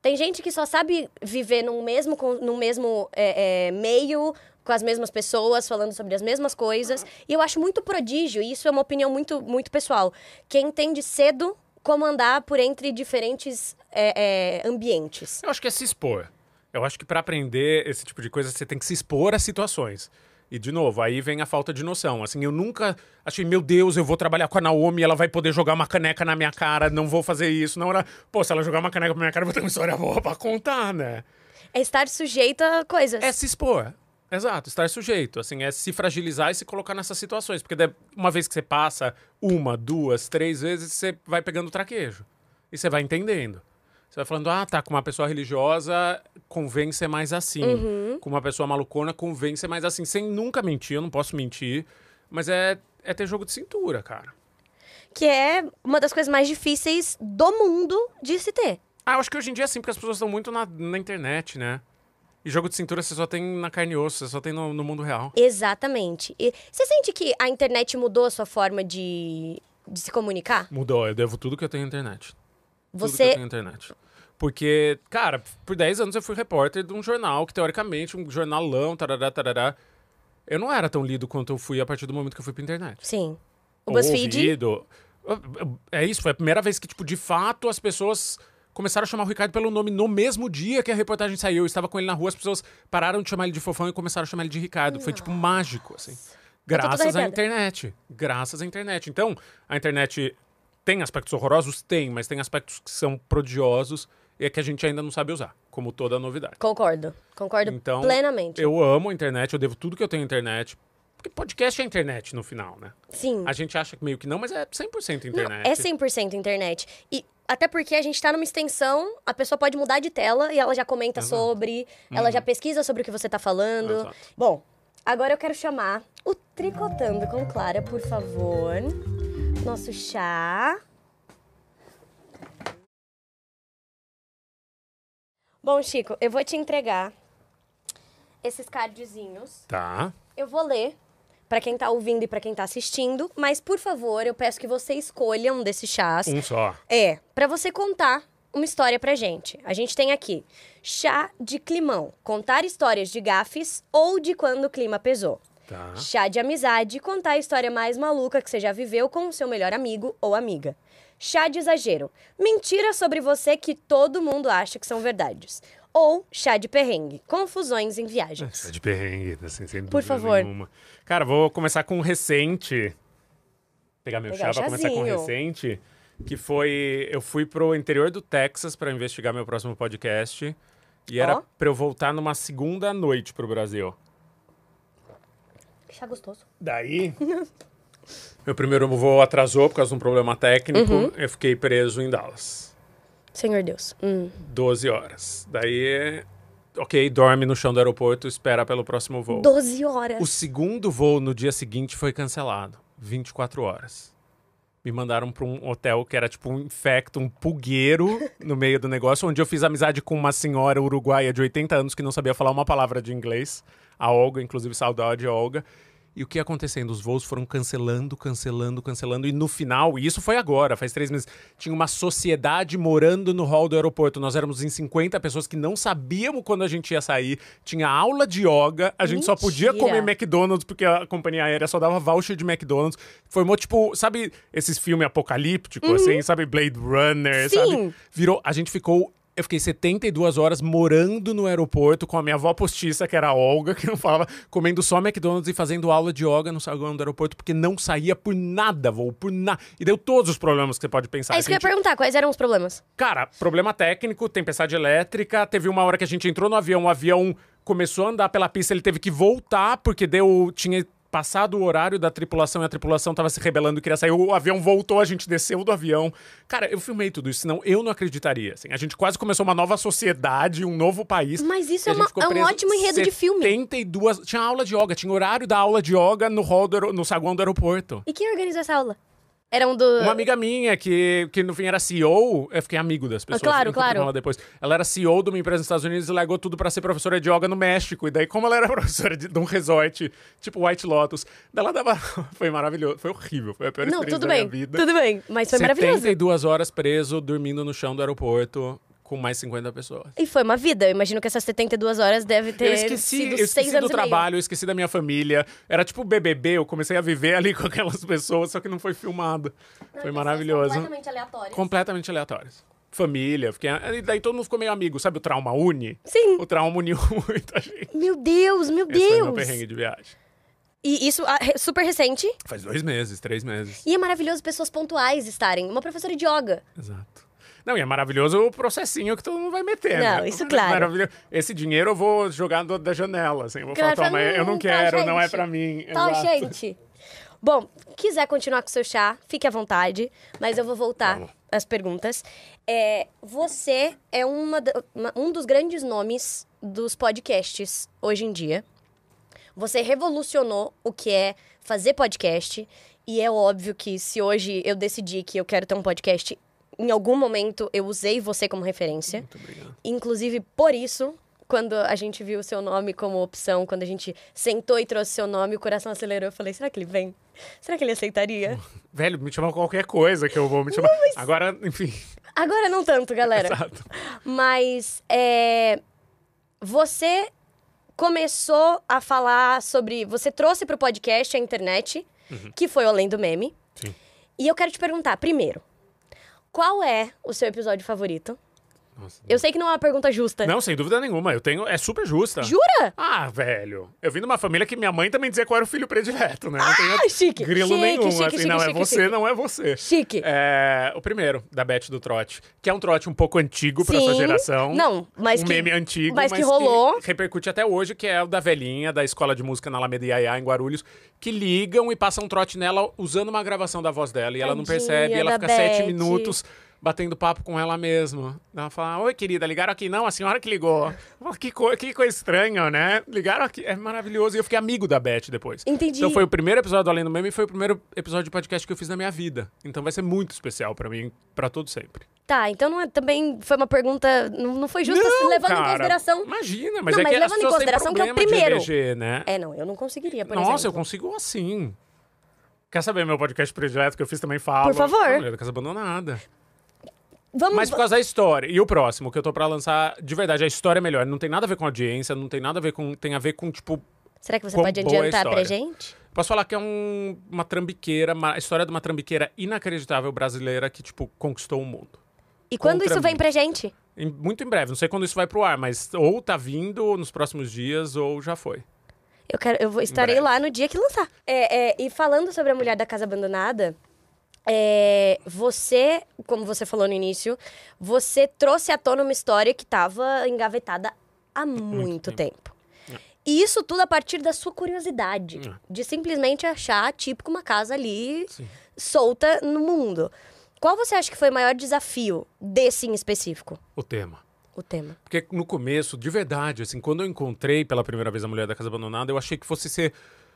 Tem gente que só sabe viver num mesmo, num mesmo é, é, meio, com as mesmas pessoas, falando sobre as mesmas coisas. E eu acho muito prodígio, e isso é uma opinião muito, muito pessoal. Quem entende cedo como andar por entre diferentes é, é, ambientes. Eu acho que é se expor. Eu acho que pra aprender esse tipo de coisa, você tem que se expor a situações. E, de novo, aí vem a falta de noção. Assim, eu nunca achei, meu Deus, eu vou trabalhar com a Naomi, ela vai poder jogar uma caneca na minha cara, não vou fazer isso. Não era, pô, se ela jogar uma caneca na minha cara, eu vou ter uma história boa pra contar, né? É estar sujeito a coisas. É se expor. Exato, estar sujeito. Assim, é se fragilizar e se colocar nessas situações. Porque uma vez que você passa uma, duas, três vezes, você vai pegando traquejo. E você vai entendendo. Você vai falando, ah, tá, com uma pessoa religiosa convém ser mais assim. Com uma pessoa malucona convém ser mais assim. Sem nunca mentir, eu não posso mentir. Mas é, é ter jogo de cintura, cara. Que é uma das coisas mais difíceis do mundo de se ter. Ah, eu acho que hoje em dia é assim, porque as pessoas estão muito na, na internet, né? E jogo de cintura você só tem na carne e osso, você só tem no, no mundo real. Exatamente. E você sente que a internet mudou a sua forma de, de se comunicar? Mudou, eu devo tudo que eu tenho na internet. Tudo que eu Você. tenho internet. Porque, cara, por 10 anos eu fui repórter de um jornal que, teoricamente, um jornalão, tarará, tarará. Eu não era tão lido quanto eu fui a partir do momento que eu fui pra internet. Sim. O BuzzFeed. ouvido. É isso, foi a primeira vez que, tipo, de fato, as pessoas começaram a chamar o Ricardo pelo nome no mesmo dia que a reportagem saiu. Eu estava com ele na rua, as pessoas pararam de chamar ele de fofão e começaram a chamar ele de Ricardo. Foi, tipo, mágico, assim. Graças à internet. Graças à internet. Então, a internet tem aspectos horrorosos? Tem, mas tem aspectos que são prodigiosos e é que a gente ainda não sabe usar, como toda novidade. Concordo. Concordo Então, plenamente. Eu amo a internet, eu devo tudo que eu tenho à internet. Porque podcast é internet no final, né? Sim. A gente acha que meio que não, mas é 100% Não, internet. é 100% internet. E até porque a gente tá numa extensão, a pessoa pode mudar de tela e ela já comenta Exato. sobre, ela já pesquisa sobre o que você tá falando. Exato. Bom, agora eu quero chamar o Tricotando com Clara, por favor. Nosso chá. Bom, Chico, eu vou te entregar esses cardzinhos. Tá. Eu vou ler pra quem tá ouvindo e pra quem tá assistindo, mas por favor, eu peço que você escolha um desses chás. Um só. É, pra você contar uma história pra gente. A gente tem aqui chá de climão, contar histórias de gafes ou de quando o clima pesou. Tá. Chá de amizade, contar a história mais maluca que você já viveu com o seu melhor amigo ou amiga. Chá de exagero, mentiras sobre você que todo mundo acha que são verdades. Ou chá de perrengue, confusões em viagens. É de perrengue, assim, sem Por dúvida favor. nenhuma. Cara, vou começar com um recente. Pegar meu Pegar chá pra começar com um recente. Que foi. Eu fui pro interior do Texas pra investigar meu próximo podcast. E era pra eu voltar numa segunda noite pro Brasil. Chá gostoso. Daí. meu primeiro voo atrasou por causa de um problema técnico. Uhum. Eu fiquei preso em Dallas. Senhor Deus. Hum. 12 horas. Daí. Ok, dorme no chão do aeroporto, espera pelo próximo voo. 12 horas. O segundo voo no dia seguinte foi cancelado. 24 horas. Me mandaram para um hotel que era tipo um infecto, um pulgueiro no meio do negócio, onde eu fiz amizade com uma senhora uruguaia de 80 anos que não sabia falar uma palavra de inglês. A Olga, inclusive saudade, Olga. E o que ia acontecendo? Os voos foram cancelando, cancelando, cancelando. E no final, e isso foi agora, faz três meses, tinha uma sociedade morando no hall do aeroporto. Nós éramos em 50 pessoas que não sabíamos quando a gente ia sair. Tinha aula de yoga, a gente só podia comer McDonald's porque a companhia aérea só dava voucher de McDonald's. Formou, tipo, sabe esses filmes apocalípticos, assim, sabe? Blade Runner, Uhum. Sim. sabe? Virou. A gente ficou. Eu fiquei 72 horas morando no aeroporto com a minha avó postiça, que era a Olga, que não falava, comendo só McDonald's e fazendo aula de yoga no saguão do aeroporto, porque não saía por nada, voo, por nada. E deu todos os problemas que você pode pensar. É isso que eu ia perguntar, quais eram os problemas? Cara, problema técnico, tempestade elétrica. Teve uma hora que a gente entrou no avião, o avião começou a andar pela pista, ele teve que voltar porque deu tinha passado o horário da tripulação e a tripulação tava se rebelando e queria sair. O avião voltou, a gente desceu do avião. Cara, eu filmei tudo isso, senão eu não acreditaria. Assim, a gente quase começou uma nova sociedade, um novo país. Mas isso é, uma- é um ótimo enredo de filme. 72. Tinha aula de yoga, tinha horário da aula de yoga no hall do no saguão do aeroporto. E quem organizou essa aula? Era um do. Uma amiga minha, que, que no fim era CEO, eu fiquei amigo das pessoas. claro, encontrei claro. com Ela, depois. ela era CEO de uma empresa nos Estados Unidos e largou tudo pra ser professora de yoga no México. E daí, como ela era professora de, de um resort, tipo White Lotus, daí ela dava. Foi maravilhoso, foi horrível, foi a pior Não, experiência tudo da bem. minha vida. Tudo bem. Mas foi maravilhoso. 72 horas preso, dormindo no chão do aeroporto, com mais 50 pessoas. E foi uma vida. Eu imagino que essas 72 horas deve ter Eu esqueci, sido eu esqueci do trabalho, eu esqueci da minha família. Era tipo BBB, eu comecei a viver ali com aquelas pessoas, só que não foi filmado. Foi maravilhoso. Completamente aleatório. completamente aleatórios. Família, fiquei... e daí todo mundo ficou meio amigo, sabe o trauma une? Sim. O trauma uniu muita gente. Meu Deus, meu Esse foi meu Deus. perrengue de viagem. E isso ah, super recente. Faz dois meses, três meses. E é maravilhoso pessoas pontuais estarem. Uma professora de yoga. Exato. Não, e é maravilhoso o processinho que todo mundo vai meter, Não, né? isso É claro. maravilhoso. Esse dinheiro eu vou jogar do- da janela, assim. Eu vou Claro, falar, toma, eu não "Hum, tá, quero, não é pra mim. Tá, Exato. gente. Bom, quiser continuar com o seu chá, fique à vontade, mas eu vou voltar Vamos. às perguntas. É, você é uma uma- um dos grandes nomes dos podcasts hoje em dia. Você revolucionou o que é fazer podcast. E é óbvio que se hoje eu decidir que eu quero ter um podcast, em algum momento eu usei você como referência. Muito obrigado. Inclusive, por isso, quando a gente viu o seu nome como opção, quando a gente sentou e trouxe seu nome, o coração acelerou. Eu falei, será que ele vem? Será que ele aceitaria? Velho, me chama qualquer coisa que eu vou me chamar. Agora, enfim. Agora não tanto, galera. Exato. Mas é, você começou a falar sobre. Você trouxe pro podcast a internet, que foi o Além do Meme. Sim. E eu quero te perguntar, primeiro, qual é o seu episódio favorito? Nossa. Eu sei que não é uma pergunta justa. Não, sem dúvida nenhuma. Eu tenho. É super justa. Jura? Ah, velho. Eu vim de uma família que minha mãe também dizia qual era o filho predileto, né? Não Ah, tenho chique, grilo chique, nenhum. chique, assim, chique, não, é você, chique. não é você. Chique. É, o primeiro, da Beth do Trote. Que é um trote um pouco antigo pra sua Sim. geração. Não, mas um que- meme antigo, mas que rolou. repercute até hoje, que é o da velhinha da escola de música na Alameda Iaiá, em Guarulhos, que ligam e passam um trote nela usando uma gravação da voz dela. E ela não percebe, e ela fica sete Beth. minutos batendo papo com ela mesma. Ela fala, oi, querida, ligaram aqui? Não, a senhora que ligou. Eu falo, Que, co que coisa estranha, né? Ligaram aqui. É maravilhoso. E eu fiquei amigo da Beth depois. Entendi. Então foi o primeiro episódio do Além do Meme e foi o primeiro episódio de podcast que eu fiz na minha vida. Então vai ser muito especial pra mim, pra todo sempre. Tá, então não é, também foi uma pergunta. Não, não foi justa Não, levando em cara. consideração. Imagina, mas Não, é mas que levando em consideração que é o primeiro. eleger, né? É, não, eu não conseguiria, por Nossa, eu exemplo. consigo assim. Quer saber meu podcast predileto que eu fiz também falo? Por favor. Mulher da Casa Abandonada. Vamos. Mas por causa da história. E o próximo, que eu tô pra lançar, de verdade, a história é melhor. Não tem nada a ver com audiência, não tem nada a ver com... Tem a ver com, tipo... Será que você pode é adiantar pra gente? Posso falar que é um- uma trambiqueira, uma, a história de uma trambiqueira inacreditável brasileira que, tipo, conquistou o mundo. E quando Contra isso vem mim. pra gente? Em- muito em breve, não sei quando isso vai pro ar, mas ou tá vindo nos próximos dias ou já foi. Eu, quero, eu vou, estarei lá no dia que lançar. É, é, e falando sobre a mulher da casa abandonada, é, você, como você falou no início, você trouxe à tona uma história que estava engavetada há muito, tempo. E isso tudo a partir da sua curiosidade. É. De simplesmente achar, típico, uma casa ali Sim. solta no mundo. Qual você acha que foi o maior desafio desse em específico? O tema. O tema. Porque no começo, de verdade, assim, quando eu encontrei pela primeira vez a mulher da casa abandonada, eu achei que fosse ser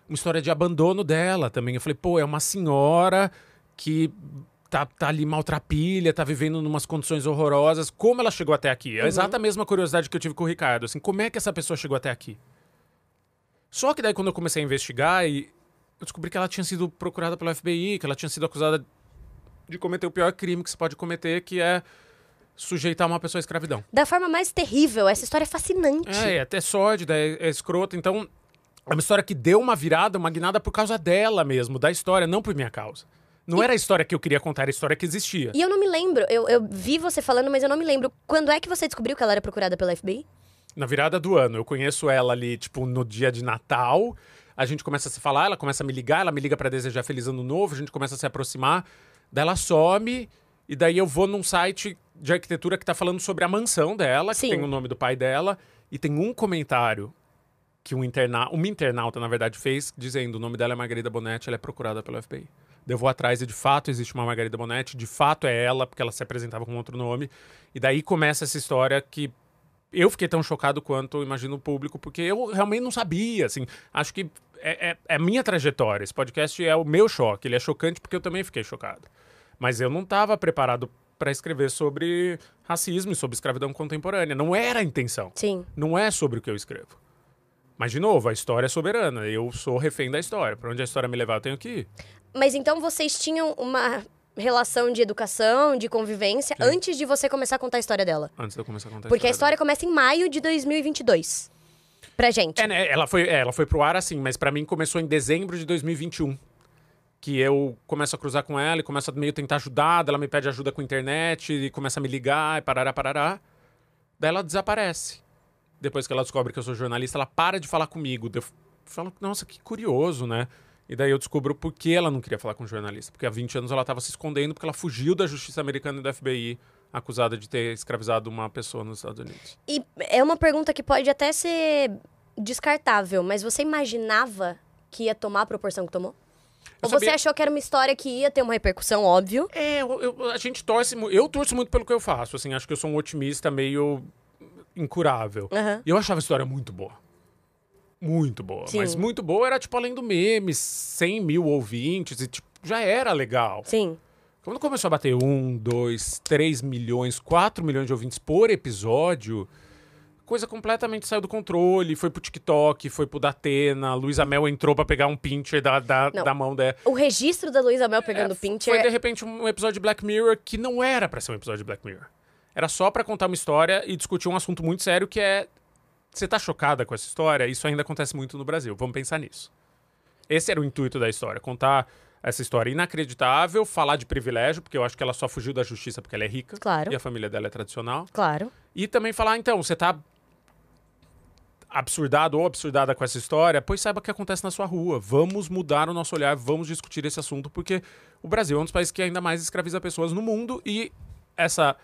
uma história de abandono dela também. Eu falei, pô, é uma senhora que tá, tá ali maltrapilha, tá vivendo numas condições horrorosas. Como ela chegou até aqui? É a exata mesma curiosidade que eu tive com o Ricardo. Assim, como é que essa pessoa chegou até aqui? Só que daí quando eu comecei a investigar e eu descobri que ela tinha sido procurada pelo FBI, que ela tinha sido acusada de cometer o pior crime que se pode cometer, que é sujeitar uma pessoa à escravidão. Da forma mais terrível, essa história é fascinante. É, é até sórdida, é, é escrota. Então, é uma história que deu uma virada, uma guinada por causa dela mesmo, da história, não por minha causa. Não era a história que eu queria contar, era a história que existia. E eu não me lembro, eu, eu vi você falando, mas eu não me lembro. Quando é que você descobriu que ela era procurada pela FBI? Na virada do ano, eu conheço ela ali, tipo, no dia de Natal. A gente começa a se falar, ela começa a me ligar, ela me liga pra desejar feliz ano novo, a gente começa a se aproximar. Daí ela some, e daí eu vou num site de arquitetura que tá falando sobre a mansão dela, que Sim. tem o nome do pai dela, e tem um comentário que um interna uma internauta, na verdade, fez, dizendo o nome dela é Margarida Bonetti, ela é procurada pelo FBI. Eu vou atrás e de fato existe uma Margarida Bonetti, de fato é ela, porque ela se apresentava com outro nome. E daí começa essa história que eu fiquei tão chocado quanto, imagino, o público, porque eu realmente não sabia, assim. Acho que é, é, é minha trajetória. Esse podcast é o meu choque. Ele é chocante porque eu também fiquei chocado. Mas eu não estava preparado para escrever sobre racismo e sobre escravidão contemporânea. Não era a intenção. Sim. Não é sobre o que eu escrevo. Mas, de novo, a história é soberana. Eu sou refém da história. Para onde a história me levar, eu tenho que ir. Mas então vocês tinham uma relação de educação, de convivência, Sim. antes de você começar a contar a história dela. Antes de eu começar a contar Porque a dela. história começa em maio de 2022. Pra gente. É, né? Ela foi, é, ela foi pro ar assim, mas pra mim começou em dezembro de 2021. Que eu começo a cruzar com ela e começo a meio tentar ajudar, ela me pede ajuda com a internet e começa a me ligar e parará, parará. Daí ela desaparece. Depois que ela descobre que eu sou jornalista, ela para de falar comigo. Eu falo, nossa, que curioso, né? E daí eu descubro por que ela não queria falar com o jornalista. Porque há 20 anos ela estava se escondendo porque ela fugiu da justiça americana e do FBI acusada de ter escravizado uma pessoa nos Estados Unidos. E é uma pergunta que pode até ser descartável, mas você imaginava que ia tomar a proporção que tomou? Eu Ou você sabia- achou que era uma história que ia ter uma repercussão, óbvio? É, eu- eu- a gente torce. Eu torço muito pelo que eu faço. Assim, acho que eu sou um otimista meio incurável. Aham. E eu achava a história muito boa. Muito boa. Sim. Mas muito boa era, tipo, além do meme, 100 mil ouvintes, e tipo, já era legal. Sim. Quando começou a bater um, dois, três milhões, quatro milhões de ouvintes por episódio, coisa completamente saiu do controle. Foi pro TikTok, foi pro Datena, Luísa Mel entrou pra pegar um pincher da, da, Não. da mão dela. O registro da Luísa Mel pegando o Pinter. Foi de repente um episódio de Black Mirror que não era pra ser um episódio de Black Mirror. Era só pra contar uma história e discutir um assunto muito sério que é. Você tá chocada com essa história? Isso ainda acontece muito no Brasil. Vamos pensar nisso. Esse era o intuito da história: contar essa história inacreditável, falar de privilégio, porque eu acho que ela só fugiu da justiça porque ela é rica. Claro. E a família dela é tradicional. Claro. E também falar, então, você tá absurdado ou absurdada com essa história, pois saiba o que acontece na sua rua. Vamos mudar o nosso olhar, vamos discutir esse assunto, porque o Brasil é um dos países que ainda mais escraviza pessoas no mundo e essa,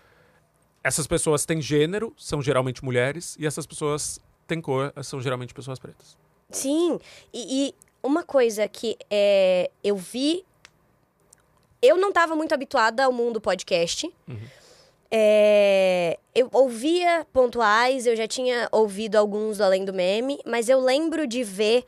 essas pessoas têm gênero, são geralmente mulheres, e essas pessoas têm cor, são geralmente pessoas pretas. Sim. E, e uma coisa que é, eu vi. Eu não estava muito habituada ao mundo podcast. É, eu ouvia pontuais, eu já tinha ouvido alguns do Além do Meme, mas eu lembro de ver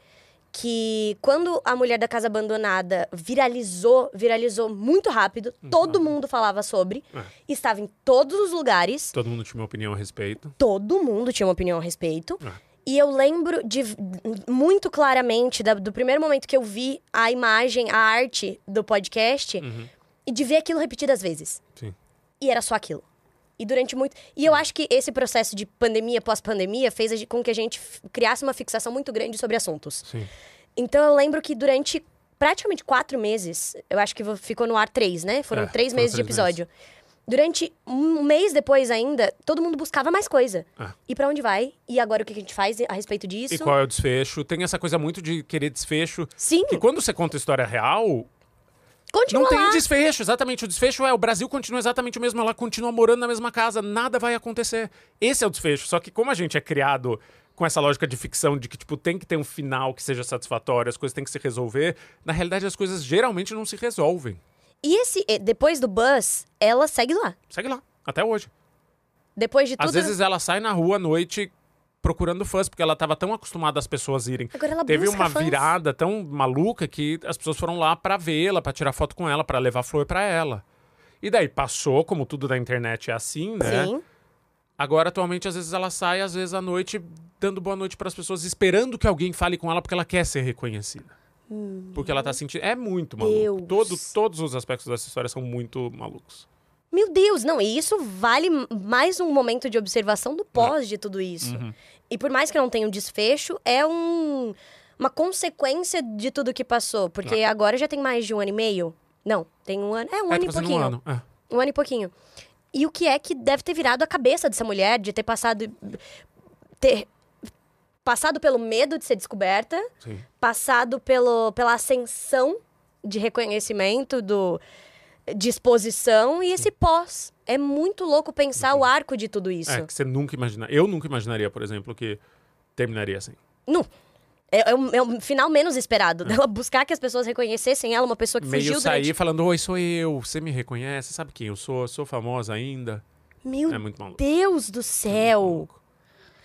que quando a Mulher da Casa Abandonada viralizou, viralizou muito rápido, todo mundo falava sobre, É. estava em todos os lugares, Todo mundo tinha uma opinião a respeito. todo mundo tinha uma opinião a respeito. É. E eu lembro de muito claramente da- do primeiro momento que eu vi a imagem, a arte do podcast e de ver aquilo repetidas vezes. Sim. E era só aquilo. E durante muito. E eu acho que esse processo de pandemia pós-pandemia fez com que a gente criasse uma fixação muito grande sobre assuntos. Sim. Então eu lembro que durante praticamente quatro meses, eu acho que ficou no ar três, né? Foram É, três foram meses de três episódio. Durante um mês depois ainda, todo mundo buscava mais coisa. É. E pra onde vai? E agora o que a gente faz a respeito disso? E qual é o desfecho? Tem essa coisa muito de querer desfecho. Sim, Que quando você conta história real, continua Não tem lá. desfecho, exatamente. O desfecho é o Brasil continua exatamente o mesmo, ela continua morando na mesma casa, nada vai acontecer. Esse é o desfecho. Só que como a gente é criado com essa lógica de ficção de que tipo tem que ter um final que seja satisfatório, as coisas têm que se resolver, na realidade as coisas geralmente não se resolvem. E esse, eh, depois do Buzz, ela segue lá. Segue lá, até hoje. Depois de tudo. Às vezes ela sai na rua à noite procurando fãs, porque ela estava tão acostumada às pessoas irem. Agora ela Teve uma fãs. virada tão maluca que as pessoas foram lá pra vê-la, pra tirar foto com ela, pra levar flor pra ela. E daí passou, como tudo da internet é assim, né? Sim. Agora, atualmente, às vezes ela sai, às vezes à noite, dando boa noite pras pessoas, esperando que alguém fale com ela, porque ela quer ser reconhecida. Porque ela tá sentindo. É muito maluco. Deus. Todo, todos os aspectos dessa história são muito malucos. Meu Deus, não, e isso vale mais um momento de observação do pós de tudo isso. Uhum. E por mais que não tenha um desfecho, é um, uma consequência de tudo que passou. Porque agora já tem mais de um ano e meio. Não, tem um ano. É um é, ano tá e fazendo pouquinho. um ano. É. Um ano e pouquinho. E o que é que deve ter virado a cabeça dessa mulher, de ter passado. ter passado pelo medo de ser descoberta, Sim. passado pelo, pela ascensão de reconhecimento, do, de exposição e esse pós. É muito louco pensar o arco de tudo isso. É, que você nunca imagina. Eu nunca imaginaria, por exemplo, que terminaria assim. Não. É, é um, é um final menos esperado. Dela buscar que as pessoas reconhecessem ela, uma pessoa que Meio fugiu sair durante... falando, oi, sou eu, você me reconhece, sabe quem eu sou? Sou famosa ainda. Meu É muito maluco. Deus do céu!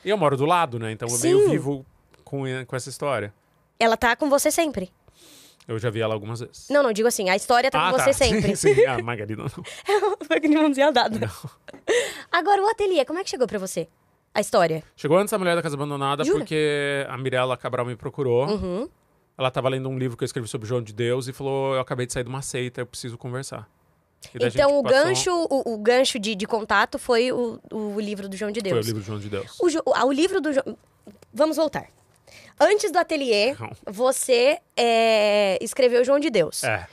E eu moro do lado, né? Então eu Sim. meio vivo com, com essa história. Ela tá com você sempre. Eu já vi ela algumas vezes. Não, não, digo assim, a história tá ah, com tá. você sempre. Sim, sim. Ah, Margarida não. Foi que nem dada. Agora, o ateliê, como é que chegou pra você? A história? Chegou antes da Mulher da Casa Abandonada Jura? porque a Mirella Cabral me procurou. Uhum. Ela tava lendo um livro que eu escrevi sobre João de Deus e falou: Eu acabei de sair de uma seita, eu preciso conversar. A Então, o passou- gancho, o, o gancho de, de contato foi o, o livro do João de Foi o Deus. livro de João de Deus. O, o livro do João... Vamos voltar. Antes do ateliê, você é, escreveu João de Deus. É,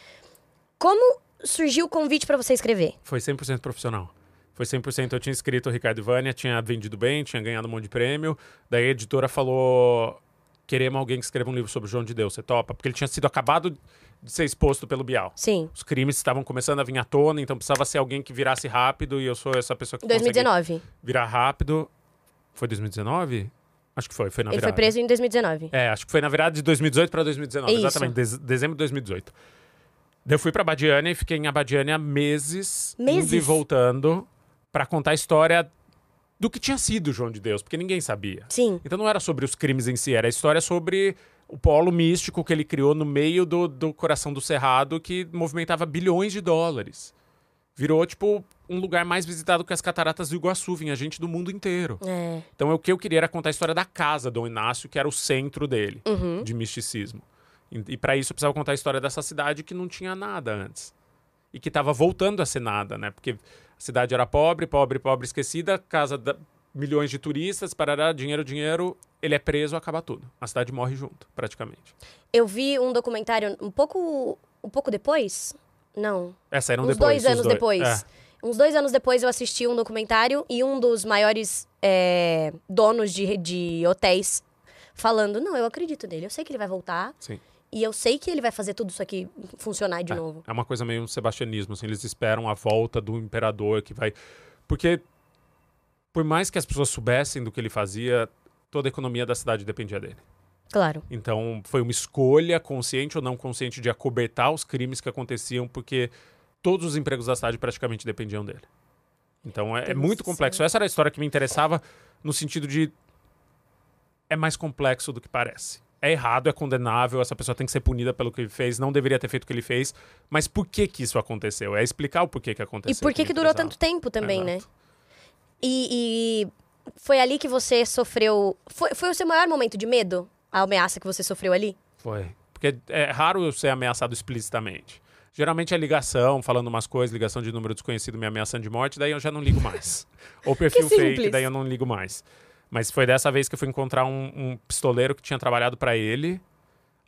Como surgiu o convite pra você escrever? foi 100% profissional. Foi 100%. Eu tinha escrito o Ricardo Vânia, tinha vendido bem, tinha ganhado um monte de prêmio. Daí a editora falou: queremos alguém que escreva um livro sobre o João de Deus, você topa? Porque ele tinha sido acabado de ser exposto pelo Bial. Sim. Os crimes estavam começando a vir à tona, então precisava ser alguém que virasse rápido, e eu sou essa pessoa que consegue 2019. virar rápido. Foi 2019? Acho que foi, foi na Ele virada. foi preso em 2019. É, acho que foi na virada de 2018 para 2019. Isso. Exatamente, dez- dezembro de 2018. Daí eu fui pra Badiânia e fiquei em Abadiânia meses, Meses? e voltando pra contar a história do que tinha sido João de Deus, porque ninguém sabia. Sim. Então não era sobre os crimes em si, era a história sobre o polo místico que ele criou no meio do, do coração do Cerrado que movimentava bilhões de dólares. Virou, tipo, um lugar mais visitado que as cataratas do Iguaçu, vinha gente do mundo inteiro. É. Então o que eu queria era contar a história da casa do Dom Inácio, que era o centro dele, Uhum. de misticismo. E, e para isso eu precisava contar a história dessa cidade que não tinha nada antes. E que estava voltando a ser nada, né? Porque a cidade era pobre, pobre, pobre, esquecida, casa da milhões de turistas, parará, dinheiro, dinheiro, ele é preso, acaba tudo. A cidade morre junto, praticamente. Eu vi um documentário um pouco, um pouco depois. Não. É, saíram Uns depois. dois os anos depois. É. Uns dois anos depois eu assisti um documentário e um dos maiores é, donos de, de hotéis falando: Não, eu acredito nele, eu sei que ele vai voltar sim. e eu sei que ele vai fazer tudo isso aqui funcionar de É, novo. É uma coisa meio um sebastianismo, assim, eles esperam a volta do imperador que vai. Porque, por mais que as pessoas soubessem do que ele fazia, toda a economia da cidade dependia dele. Claro. Então, foi uma escolha, consciente ou não consciente, de acobertar os crimes que aconteciam, porque todos os empregos da cidade praticamente dependiam dele. Então, é, é muito complexo. Essa era a história que me interessava, no sentido de. É mais complexo do que parece. É errado, é condenável, essa pessoa tem que ser punida pelo que ele fez, não deveria ter feito o que ele fez. Mas por que que isso aconteceu? É explicar o porquê que E aconteceu. por que que durou tanto tempo também, né? Exato. E, e foi ali que você sofreu. Foi, foi o seu maior momento de medo? A ameaça que você sofreu ali? Foi. Porque é raro eu ser ameaçado explicitamente. Geralmente é ligação, falando umas coisas, ligação de número desconhecido me ameaçando de morte, daí eu já não ligo mais. Ou perfil fake, daí eu não ligo mais. Mas foi dessa vez que eu fui encontrar um, um pistoleiro que tinha trabalhado pra ele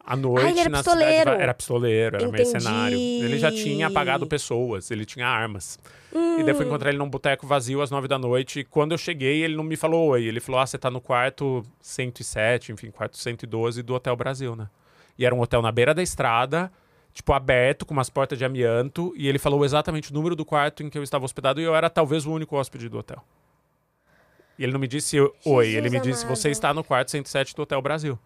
à noite Ah, ele era na pistoleiro. cidade. Era pistoleiro, era Entendi. mercenário. Ele já tinha apagado pessoas, ele tinha armas. E daí eu fui encontrar ele num boteco vazio às nove da noite. E quando eu cheguei, ele não me falou oi. Ele falou: Ah, você tá no quarto 107, enfim, quarto 112 do Hotel Brasil, né? E era um hotel na beira da estrada, tipo, aberto, com umas portas de amianto. E ele falou exatamente o número do quarto em que eu estava hospedado. E eu era talvez o único hóspede do hotel. E ele não me disse oi, ele me disse: amado. Você está no quarto 107 do Hotel Brasil.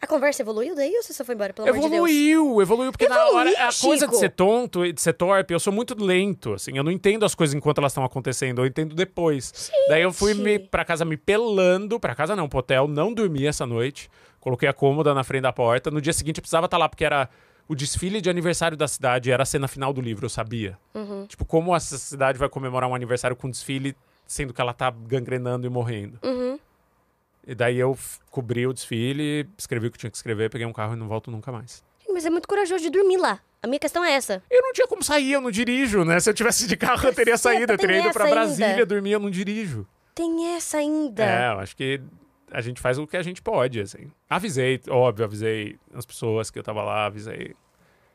A conversa evoluiu daí ou você só foi embora, pelo amor de Deus? Evoluiu, evoluiu, porque na Evoluiu, hora a coisa de Chico. ser tonto e de ser torpe, eu sou muito lento, assim, eu não entendo as coisas enquanto elas estão acontecendo, eu entendo depois. Daí eu fui me, pra casa me pelando, pra casa não, pro hotel, não dormi essa noite, coloquei a cômoda na frente da porta, no dia seguinte eu precisava estar lá, porque era o desfile de aniversário da cidade, era a cena final do livro, eu sabia. Uhum. Tipo, como essa cidade vai comemorar um aniversário com desfile, sendo que ela tá gangrenando e morrendo. Uhum. E daí eu cobri o desfile, escrevi o que tinha que escrever, peguei um carro e não volto nunca mais. Mas é muito corajoso de dormir lá. A minha questão é essa. Eu não tinha como sair, eu não dirijo, né? Se eu tivesse de carro, eu teria saído. Eu teria ido pra Brasília ainda. dormir, eu não dirijo. Tem essa ainda. É, eu acho que a gente faz o que a gente pode, assim. Avisei, óbvio, avisei as pessoas que eu tava lá, avisei.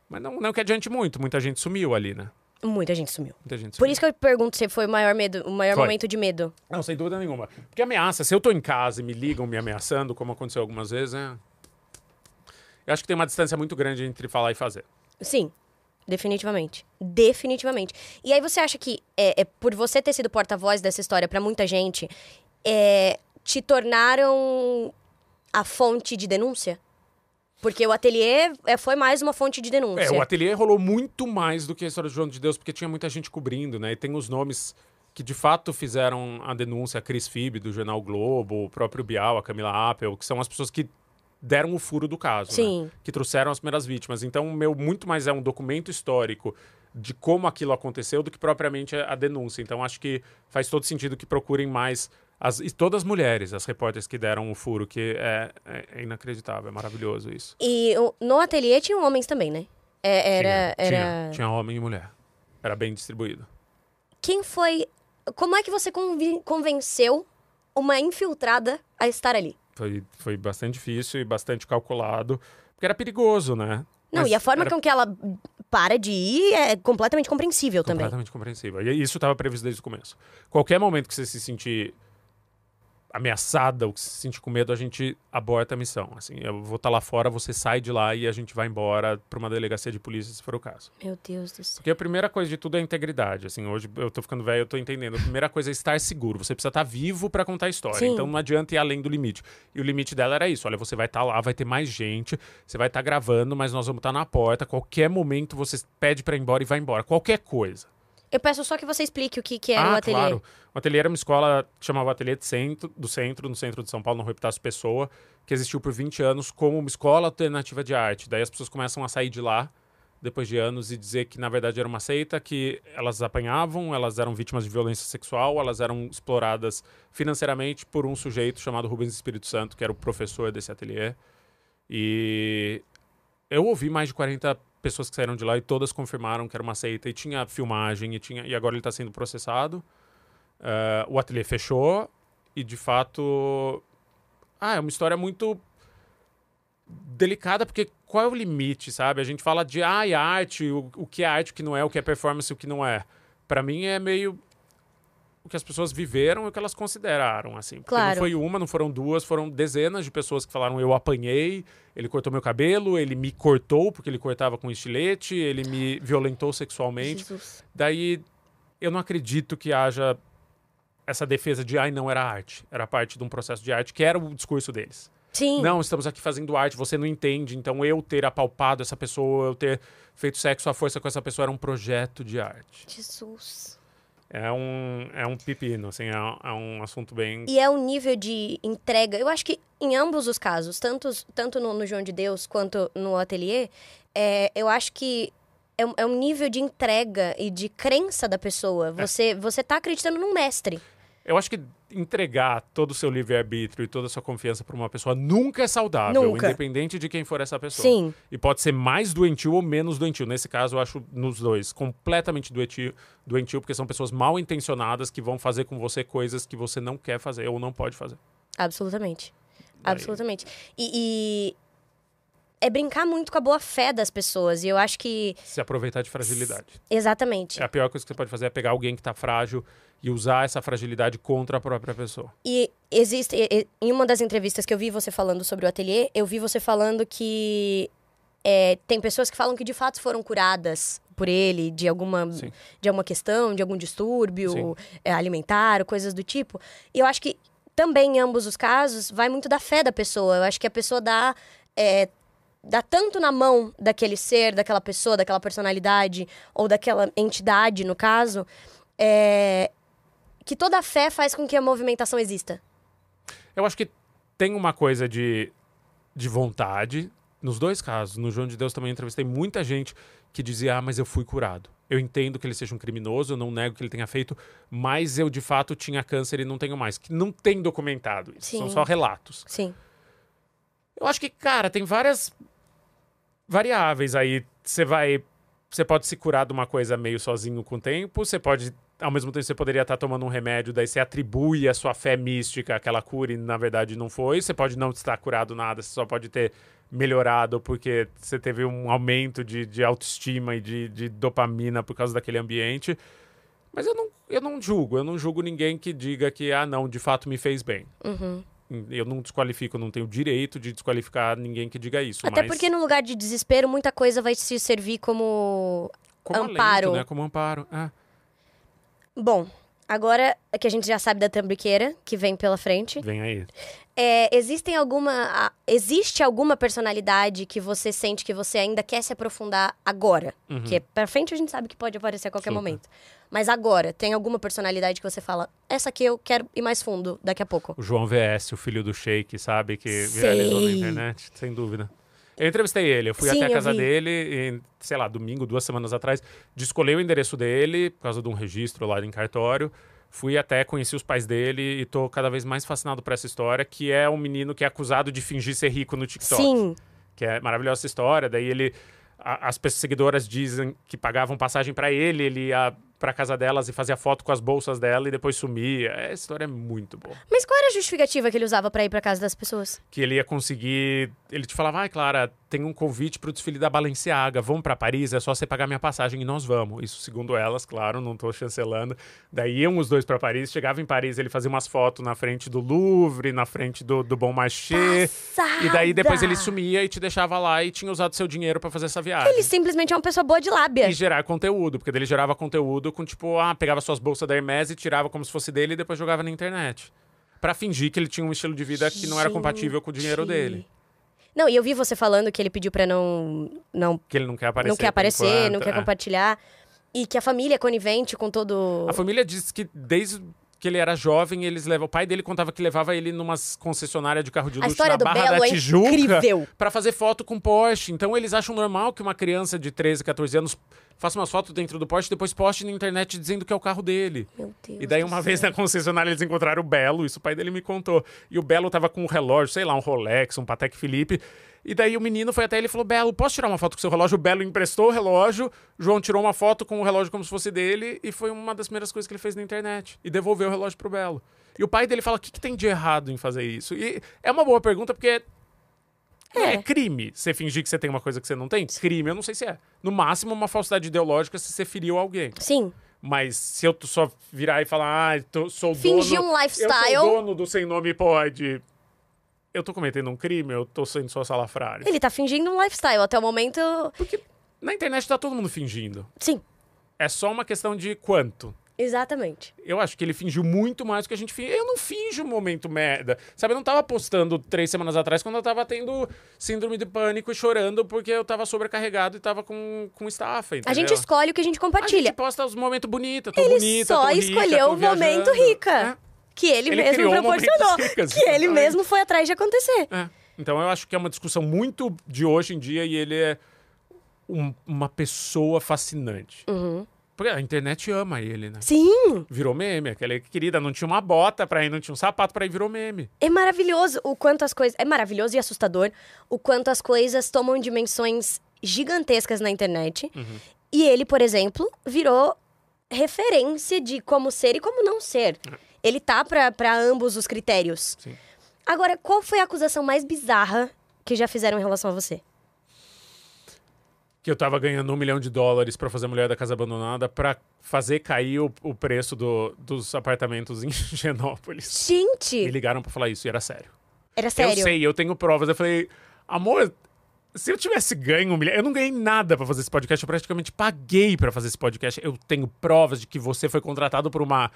Mas não, não que adiante muito, muita gente sumiu ali, né? Muita gente sumiu. Muita gente Por sumiu. isso que eu pergunto se foi o maior medo, o maior Foi. momento de medo. Não, sem dúvida nenhuma. Porque ameaça, se eu tô em casa e me ligam me ameaçando, como aconteceu algumas vezes, é... Eu acho que tem uma distância muito grande entre falar e fazer. Sim. Definitivamente. Definitivamente. E aí você acha que é, é por você ter sido porta-voz dessa história pra muita gente, é, te tornaram a fonte de denúncia? Porque o ateliê é, foi mais uma fonte de denúncia. É, o ateliê rolou muito mais do que a história do João de Deus, porque tinha muita gente cobrindo, né? E tem os nomes que de fato fizeram a denúncia, a Cris Fib, do Jornal Globo, o próprio Bial, a Camila Appel, que são as pessoas que deram o furo do caso, né? Sim. Que trouxeram as primeiras vítimas. Então, o meu muito mais é um documento histórico de como aquilo aconteceu do que propriamente a denúncia. Então, acho que faz todo sentido que procurem mais as, e todas as mulheres, as repórteres que deram o furo, que é, é- é inacreditável, é maravilhoso isso. E no ateliê tinham homens também, né? É, era, tinha, era... tinha, tinha homem e mulher. Era bem distribuído. Quem foi... Como é que você convenceu uma infiltrada a estar ali? Foi, foi bastante difícil e bastante calculado, porque era perigoso, né? Não, Mas e a forma era com que ela para de ir é completamente compreensível também. completamente compreensível. E isso estava previsto desde o começo. Qualquer momento que você se sentir ameaçada ou que se sentir com medo, a gente aborta a missão. Assim, eu vou estar lá fora, você sai de lá e a gente vai embora para uma delegacia de polícia, se for o caso. Meu Deus do céu. Porque a primeira coisa de tudo é a integridade. Assim, hoje eu tô ficando velho, eu tô entendendo. A primeira coisa é estar seguro. Você precisa estar vivo para contar a história. Sim. Então não adianta ir além do limite. E o limite dela era isso. Olha, você vai estar lá, vai ter mais gente, você vai estar gravando, mas nós vamos estar na porta. Qualquer momento você pede para ir embora e vai embora. Qualquer coisa. Eu peço só que você explique o que, que era ah, o ateliê. claro. O ateliê era uma escola que chamava Ateliê centro, do Centro, no centro de São Paulo, no Rua Epitácio Pessoa, que existiu por 20 anos como uma escola alternativa de arte. Daí as pessoas começam a sair de lá, depois de anos, e dizer que na verdade era uma seita, que elas apanhavam, elas eram vítimas de violência sexual, elas eram exploradas financeiramente por um sujeito chamado Rubens Espírito Santo, que era o professor desse ateliê. E eu ouvi mais de 40 pessoas que saíram de lá e todas confirmaram que era uma seita e tinha filmagem e tinha e agora ele está sendo processado. Uh, o ateliê fechou e de fato, ah, é uma história muito delicada porque qual é o limite, sabe? A gente fala de ah, e arte, o, o que é arte, o que não é, o que é performance, o que não é. Para mim é meio o que as pessoas viveram e o que elas consideraram, assim. Porque Claro. não foi uma, não foram duas, foram dezenas de pessoas que falaram eu apanhei, ele cortou meu cabelo, ele me cortou porque ele cortava com estilete, ele me violentou sexualmente. Jesus. Daí eu não acredito que haja essa defesa de ai não era arte, era parte de um processo de arte que era o discurso deles. Sim. Não, estamos aqui fazendo arte, você não entende, então eu ter apalpado essa pessoa, eu ter feito sexo à força com essa pessoa era um projeto de arte. Jesus. É um, é um pepino, assim, é, um- é um assunto bem. E é um nível de entrega. Eu acho que em ambos os casos, tanto, tanto no, no João de Deus quanto no ateliê, é, eu acho que é, um- é um nível de entrega e de crença da pessoa. Você, você tá acreditando num mestre. Eu acho que entregar todo o seu livre-arbítrio e toda a sua confiança para uma pessoa nunca é saudável, Nunca. independente de quem for essa pessoa. Sim. E pode ser mais doentio ou menos doentio. Nesse caso, eu acho nos dois completamente doentio, doentio porque são pessoas mal intencionadas que vão fazer com você coisas que você não quer fazer ou não pode fazer. Absolutamente. Absolutamente. E é brincar muito com a boa fé das pessoas. E eu acho que. Se aproveitar de fragilidade. Exatamente. É a pior coisa que você pode fazer é pegar alguém que está frágil e usar essa fragilidade contra a própria pessoa. E existe. Em uma das entrevistas que eu vi você falando sobre o ateliê, eu vi você falando que é, tem pessoas que falam que de fato foram curadas por ele de alguma, Sim. de alguma questão, de algum distúrbio é, alimentar, coisas do tipo. E eu acho que também em ambos os casos vai muito da fé da pessoa. Eu acho que a pessoa dá. é, dá tanto na mão daquele ser, daquela pessoa, daquela personalidade, ou daquela entidade, no caso, é, que toda a fé faz com que a movimentação exista. Eu acho que tem uma coisa de, de vontade. Nos dois casos, no João de Deus também entrevistei muita gente que dizia: Ah, mas eu fui curado. Eu entendo que ele seja um criminoso, eu não nego que ele tenha feito, mas eu de fato tinha câncer e não tenho mais. Que não tem documentado isso, são Sim. só relatos. Sim. Eu acho que, cara, tem várias variáveis aí. Você vai. Você pode se curar de uma coisa meio sozinho com o tempo, você pode. Ao mesmo tempo, você poderia estar tomando um remédio, daí você atribui a sua fé mística àquela cura e na verdade não foi. Você pode não estar curado nada, você só pode ter melhorado porque você teve um aumento de, de autoestima e de, de dopamina por causa daquele ambiente. Mas eu não, eu não julgo, eu não julgo ninguém que diga que, ah, não, de fato me fez bem. Uhum. Eu não desqualifico, eu não tenho direito de desqualificar ninguém que diga isso. Até mas porque no lugar de desespero, muita coisa vai se servir como. como alento, amparo. né? Como amparo. Ah, Bom, agora que a gente já sabe da tambiqueira que vem pela frente, vem aí. é, existem alguma. existe alguma personalidade que você sente que você ainda quer se aprofundar agora? Uhum. Que pra frente a gente sabe que pode aparecer a qualquer Super. momento. Mas agora, tem alguma personalidade que você fala, essa aqui eu quero ir mais fundo daqui a pouco? O João VS, o filho do Sheik, sabe? Que Sei. viralizou na internet, sem dúvida. Eu entrevistei ele, eu fui Sim, até a casa dele, e, sei lá, domingo, duas semanas atrás, descolei o endereço dele, por causa de um registro lá em cartório. Fui até, conheci os pais dele e tô cada vez mais fascinado por essa história, que é um menino que é acusado de fingir ser rico no TikTok. Sim, que é maravilhosa essa história. Daí ele, a- as pessoas seguidoras dizem que pagavam passagem para ele, ele ia pra casa delas e fazia foto com as bolsas dela e depois sumia. Essa história é muito boa. Mas qual era a justificativa que ele usava pra ir pra casa das pessoas? Que ele ia conseguir. Ele te falava, ai, Clara, tem um convite pro desfile da Balenciaga, vamos pra Paris, é só você pagar minha passagem e nós vamos. Isso segundo elas, claro, não tô chancelando. Daí iam os dois pra Paris, chegava em Paris, ele fazia umas fotos na frente do Louvre, na frente do, do Bon Marché. Passada! E daí depois ele sumia e te deixava lá e tinha usado seu dinheiro pra fazer essa viagem. Ele simplesmente é uma pessoa boa de lábia. E gerar conteúdo, porque ele gerava conteúdo com tipo, ah, pegava suas bolsas da Hermes e tirava como se fosse dele e depois jogava na internet. Pra fingir que ele tinha um estilo de vida que não era compatível com o dinheiro dele. Não, e eu vi você falando que ele pediu pra não, não, Que ele não quer aparecer. não quer aparecer, não enquanto, quer é. compartilhar. E que a família é conivente com todo. A família diz que desde que ele era jovem, eles levam. O pai dele contava que levava ele numas concessionárias de carro de luxo na Barra Belo da é Tijuca incrível. pra fazer foto com Porsche. Então eles acham normal que uma criança de 13, 14 anos faça umas fotos dentro do Porsche e depois poste na internet dizendo que é o carro dele. Meu Deus. E daí, uma céu. vez na concessionária, eles encontraram o Belo, isso o pai dele me contou. E o Belo tava com um relógio, sei lá, um Rolex, um Patek Philippe. E daí o menino foi até ele e falou: Belo, posso tirar uma foto com seu relógio? O Belo emprestou o relógio, João tirou uma foto com o relógio como se fosse dele, e foi uma das primeiras coisas que ele fez na internet. E devolveu o relógio pro Belo. E o pai dele fala: o que, que tem de errado em fazer isso? E é uma boa pergunta, porque. É. É. crime você fingir que você tem uma coisa que você não tem? Crime, eu não sei se é. No máximo, uma falsidade ideológica se você feriu alguém. Sim. Mas se eu só virar e falar, ah, tô, sou Fingir dono... um lifestyle. Eu sou dono do Sem Nome Pode. Eu tô cometendo um crime, eu tô sendo só salafrário. Ele tá fingindo um lifestyle. Até o momento. Porque na internet tá todo mundo fingindo. Sim, É só uma questão de quanto. exatamente. Eu acho que ele fingiu muito mais do que a gente finge. Eu não finjo um momento merda. Sabe, eu não tava postando três semanas atrás quando eu tava tendo síndrome de pânico e chorando porque eu tava sobrecarregado e tava com, com estafa, entendeu? A gente escolhe o que a gente A compartilha. gente posta os momentos bonitos, tô Ele bonita, só tô rica, escolheu o momento rica. É. Que ele, Ele mesmo proporcionou. ricas, que ele mesmo foi atrás de acontecer. É. Então eu acho que é uma discussão muito de hoje em dia e ele é um- uma pessoa fascinante. Uhum. Porque a internet ama ele, né? Sim, Virou meme. Aquela querida não tinha uma bota pra ir, não tinha um sapato pra ir, virou meme. é maravilhoso o quanto as coisas. É maravilhoso e assustador o quanto as coisas tomam dimensões gigantescas na internet. Uhum. E ele, por exemplo, virou referência de como ser e como não ser. Ele tá pra, pra ambos os critérios. Sim. Agora, qual foi a acusação mais bizarra que já fizeram em relação a você? Que eu tava ganhando um milhão de dólares pra fazer Mulher da Casa Abandonada pra fazer cair o, o preço do- dos apartamentos em Genópolis. Me Gente, ligaram pra falar isso e era sério. era sério. Eu sei, eu tenho provas. Eu falei, amor, se eu tivesse ganho um milhão. Eu não ganhei nada pra fazer esse podcast, eu praticamente paguei pra fazer esse podcast. Eu tenho provas de que você foi contratado por uma.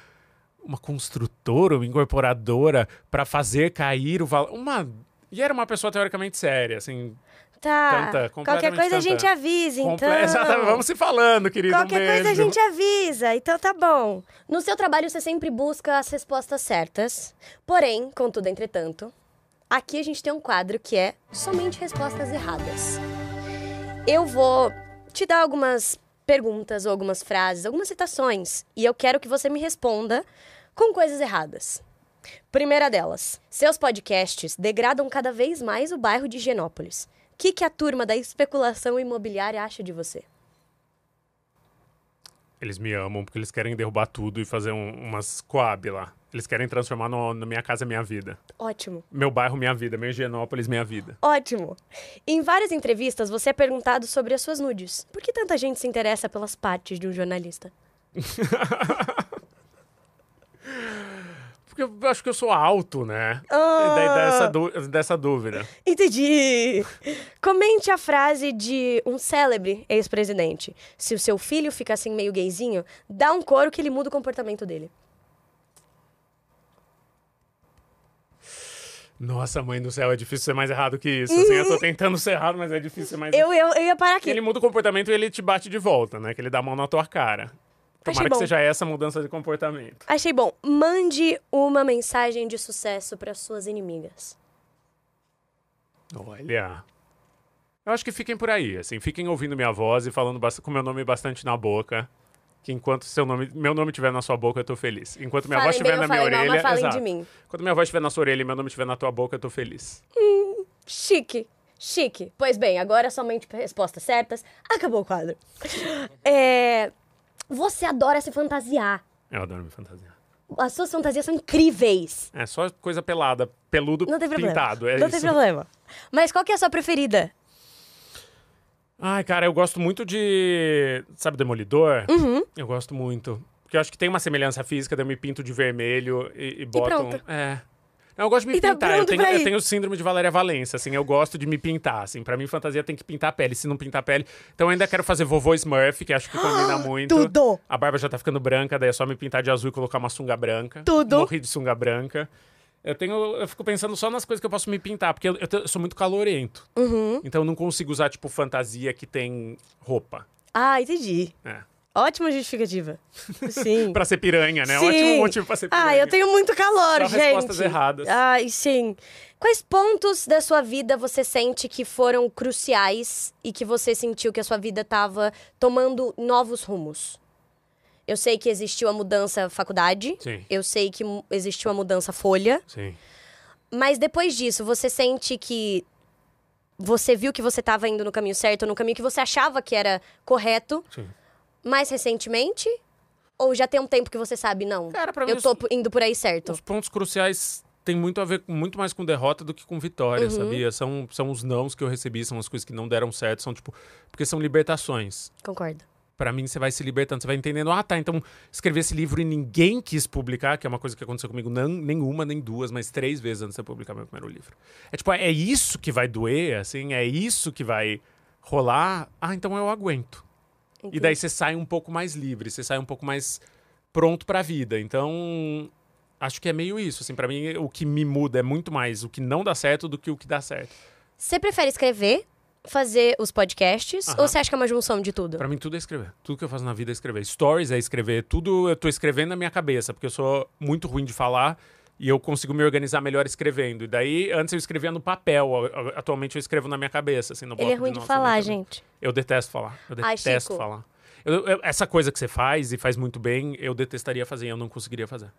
Uma construtora, uma incorporadora, pra fazer cair o valor. Uma. E era uma pessoa teoricamente séria, assim. Tá. Tanta, Qualquer coisa a gente tanta. avisa, então. comple- Exatamente, vamos se falando, querido. um Qualquer coisa a gente avisa, então tá bom. No seu trabalho você sempre busca as respostas certas. Porém, contudo, entretanto, aqui a gente tem um quadro que é somente respostas erradas. Eu vou te dar algumas perguntas ou algumas frases, algumas citações, e eu quero que você me responda com coisas erradas. Primeira delas, seus podcasts degradam cada vez mais o bairro de Genópolis. O que, que a turma da especulação imobiliária acha de você? Eles me amam porque eles querem derrubar tudo e fazer um- umas coab lá. Eles querem transformar no, na minha casa minha vida. Ótimo. Meu bairro, minha vida. Meu Higienópolis, minha vida. Ótimo! Em várias entrevistas, você é perguntado sobre as suas nudes. Por que tanta gente se interessa pelas partes de um jornalista? Porque eu acho que eu sou alto, né? Ah. E daí dá essa, dú- dessa dúvida. Entendi! Comente a frase de um célebre ex-presidente. Se o seu filho fica assim meio gayzinho, dá um coro que ele muda o comportamento dele. Nossa, mãe do céu, é difícil ser mais errado que isso. Assim, eu tô tentando ser errado, mas é difícil ser mais Eu, eu, eu ia parar aqui. Ele muda o comportamento e ele te bate de volta, né? Que ele dá a mão na tua cara. Tomara Achei que bom. seja essa mudança de comportamento. Achei bom. Mande uma mensagem de sucesso para suas inimigas. Olha. Eu acho que fiquem por aí, assim, fiquem ouvindo minha voz e falando com meu nome bastante na boca. Que enquanto seu nome, meu nome estiver na sua boca, eu tô feliz. Enquanto minha voz Falem bem estiver na minha mal, orelha. mas falem exato. de mim. Quando minha voz estiver na sua orelha e meu nome estiver na tua boca, eu tô feliz. Chique, chique. Pois bem, agora somente respostas certas. Acabou o quadro. É, Você adora se fantasiar. Eu adoro me fantasiar. As suas fantasias são incríveis. É só coisa pelada, peludo Não tem problema. pintado. É Não isso. tem problema. Mas qual que é a sua preferida? Ai, cara, eu gosto muito de. Sabe, Demolidor? Uhum. Eu gosto muito. Porque eu acho que tem uma semelhança física, daí eu me pinto de vermelho e, e boto. um- pronto. É. Não, eu gosto de me tá pintar. eu, tenho, eu tenho o síndrome de Valéria Valença, assim, eu gosto de me pintar, assim. Pra mim, fantasia tem que pintar a pele. Se não pintar a pele. Então, eu ainda quero fazer vovô Smurf, que acho que combina muito. Tudo! A barba já tá ficando branca, daí é só me pintar de azul e colocar uma sunga branca. Tudo. Morri de sunga branca. Eu tenho. Eu fico pensando só nas coisas que eu posso me pintar, porque eu, eu eu sou muito calorento. Uhum. Então eu não consigo usar, tipo, fantasia que tem roupa. Ah, entendi. É. Ótima justificativa. Sim. Pra ser piranha, né? Sim. Ótimo motivo pra ser piranha. Ah, eu tenho muito calor, Só gente. respostas erradas. Ai, sim. Quais pontos da sua vida você sente que foram cruciais e que você sentiu que a sua vida estava tomando novos rumos? Eu sei que existiu a mudança faculdade. Sim. Eu sei que existiu a mudança folha. Sim. Mas depois disso, você sente que você viu que você estava indo no caminho certo, no caminho que você achava que era correto, Sim. Mais recentemente? Ou já tem um tempo que você sabe, não, Cara, pra mim, eu os- tô p- indo por aí certo? Os pontos cruciais têm muito a ver muito mais com derrota do que com vitória, Uhum. sabia? São, são os nãos que eu recebi, são as coisas que não deram certo, são tipo. Porque são libertações. Concordo. Pra mim, você vai se libertando, você vai entendendo, ah, tá, então escrever esse livro e ninguém quis publicar, que é uma coisa que aconteceu comigo não, nenhuma, nem duas, mas três vezes antes de eu publicar meu primeiro livro. É tipo, é isso que vai doer, assim, é isso que vai rolar, ah, então eu aguento. E daí você sai um pouco mais livre, você sai um pouco mais pronto pra vida. Então, acho que é meio isso, assim, para mim o que me muda é muito mais o que não dá certo do que o que dá certo. Você prefere escrever, fazer os podcasts, Aham. ou você acha que é uma junção de tudo? Pra mim tudo é escrever. Tudo que eu faço na vida é escrever. Stories é escrever. Tudo eu tô escrevendo na minha cabeça, porque eu sou muito ruim de falar e eu consigo me organizar melhor escrevendo. E daí, antes eu escrevia no papel, atualmente eu escrevo na minha cabeça, assim, no Ele é bloco ruim de minha falar, gente. Eu detesto falar. Eu Ai, detesto Chico. falar. Eu- eu- essa coisa que você faz e faz muito bem, eu detestaria fazer, eu não conseguiria fazer.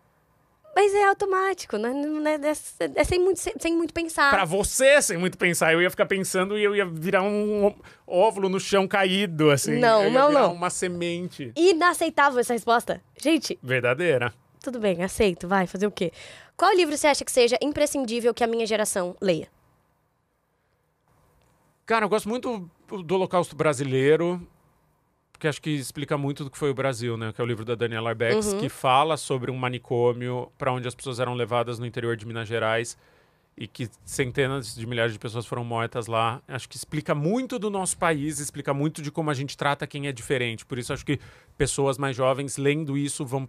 Mas é automático, não é, é, é- sem, muito, sem, sem muito pensar. Pra você, sem muito pensar, eu ia ficar pensando e eu ia virar um óvulo no chão caído, assim. Não, eu ia não, não. uma semente Inaceitável essa resposta. Gente, verdadeira. tudo bem, aceito, vai, fazer o quê? Qual livro você acha que seja imprescindível que a minha geração leia? Cara, eu gosto muito do Holocausto Brasileiro, porque acho que explica muito do que foi o Brasil, né? Que é o livro da Daniela Arbex, Uhum. que fala sobre um manicômio para onde as pessoas eram levadas no interior de Minas Gerais e que centenas de milhares de pessoas foram mortas lá. Acho que explica muito do nosso país, explica muito de como a gente trata quem é diferente. Por isso acho que pessoas mais jovens lendo isso vão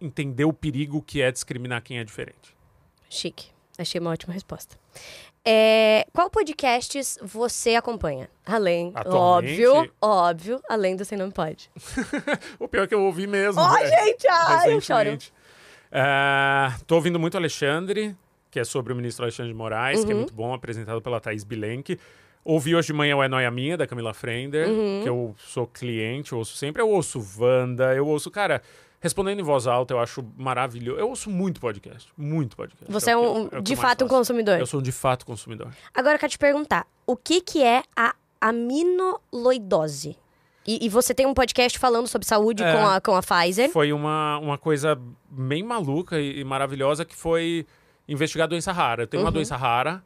entender o perigo que é discriminar quem é diferente. Chique. Achei uma ótima resposta. É, qual podcasts você acompanha? Além, Atualmente? óbvio, óbvio, além do Sem Nome Pode. O pior é que eu ouvi mesmo. Ai, velho. gente, ai, eu choro. É, tô ouvindo muito Alexandre, que é sobre o ministro Alexandre de Moraes, Uhum. que é muito bom, apresentado pela Thaís Bilenque. Ouvi hoje de manhã o É Noia Minha, da Camila Frender, Uhum. que eu sou cliente, eu ouço sempre. Eu ouço Wanda, eu ouço, cara, respondendo em voz alta, eu acho maravilhoso. Eu ouço muito podcast, muito podcast. Você é, que um, é o que eu de fato um consumidor. Eu sou um de fato consumidor. Agora eu quero te perguntar, o que que é a aminoloidose? E, e você tem um podcast falando sobre saúde É. com, a, com a Pfizer. Foi uma, uma coisa bem maluca e, e maravilhosa que foi investigar a doença rara. Eu tenho uma Uhum. doença rara,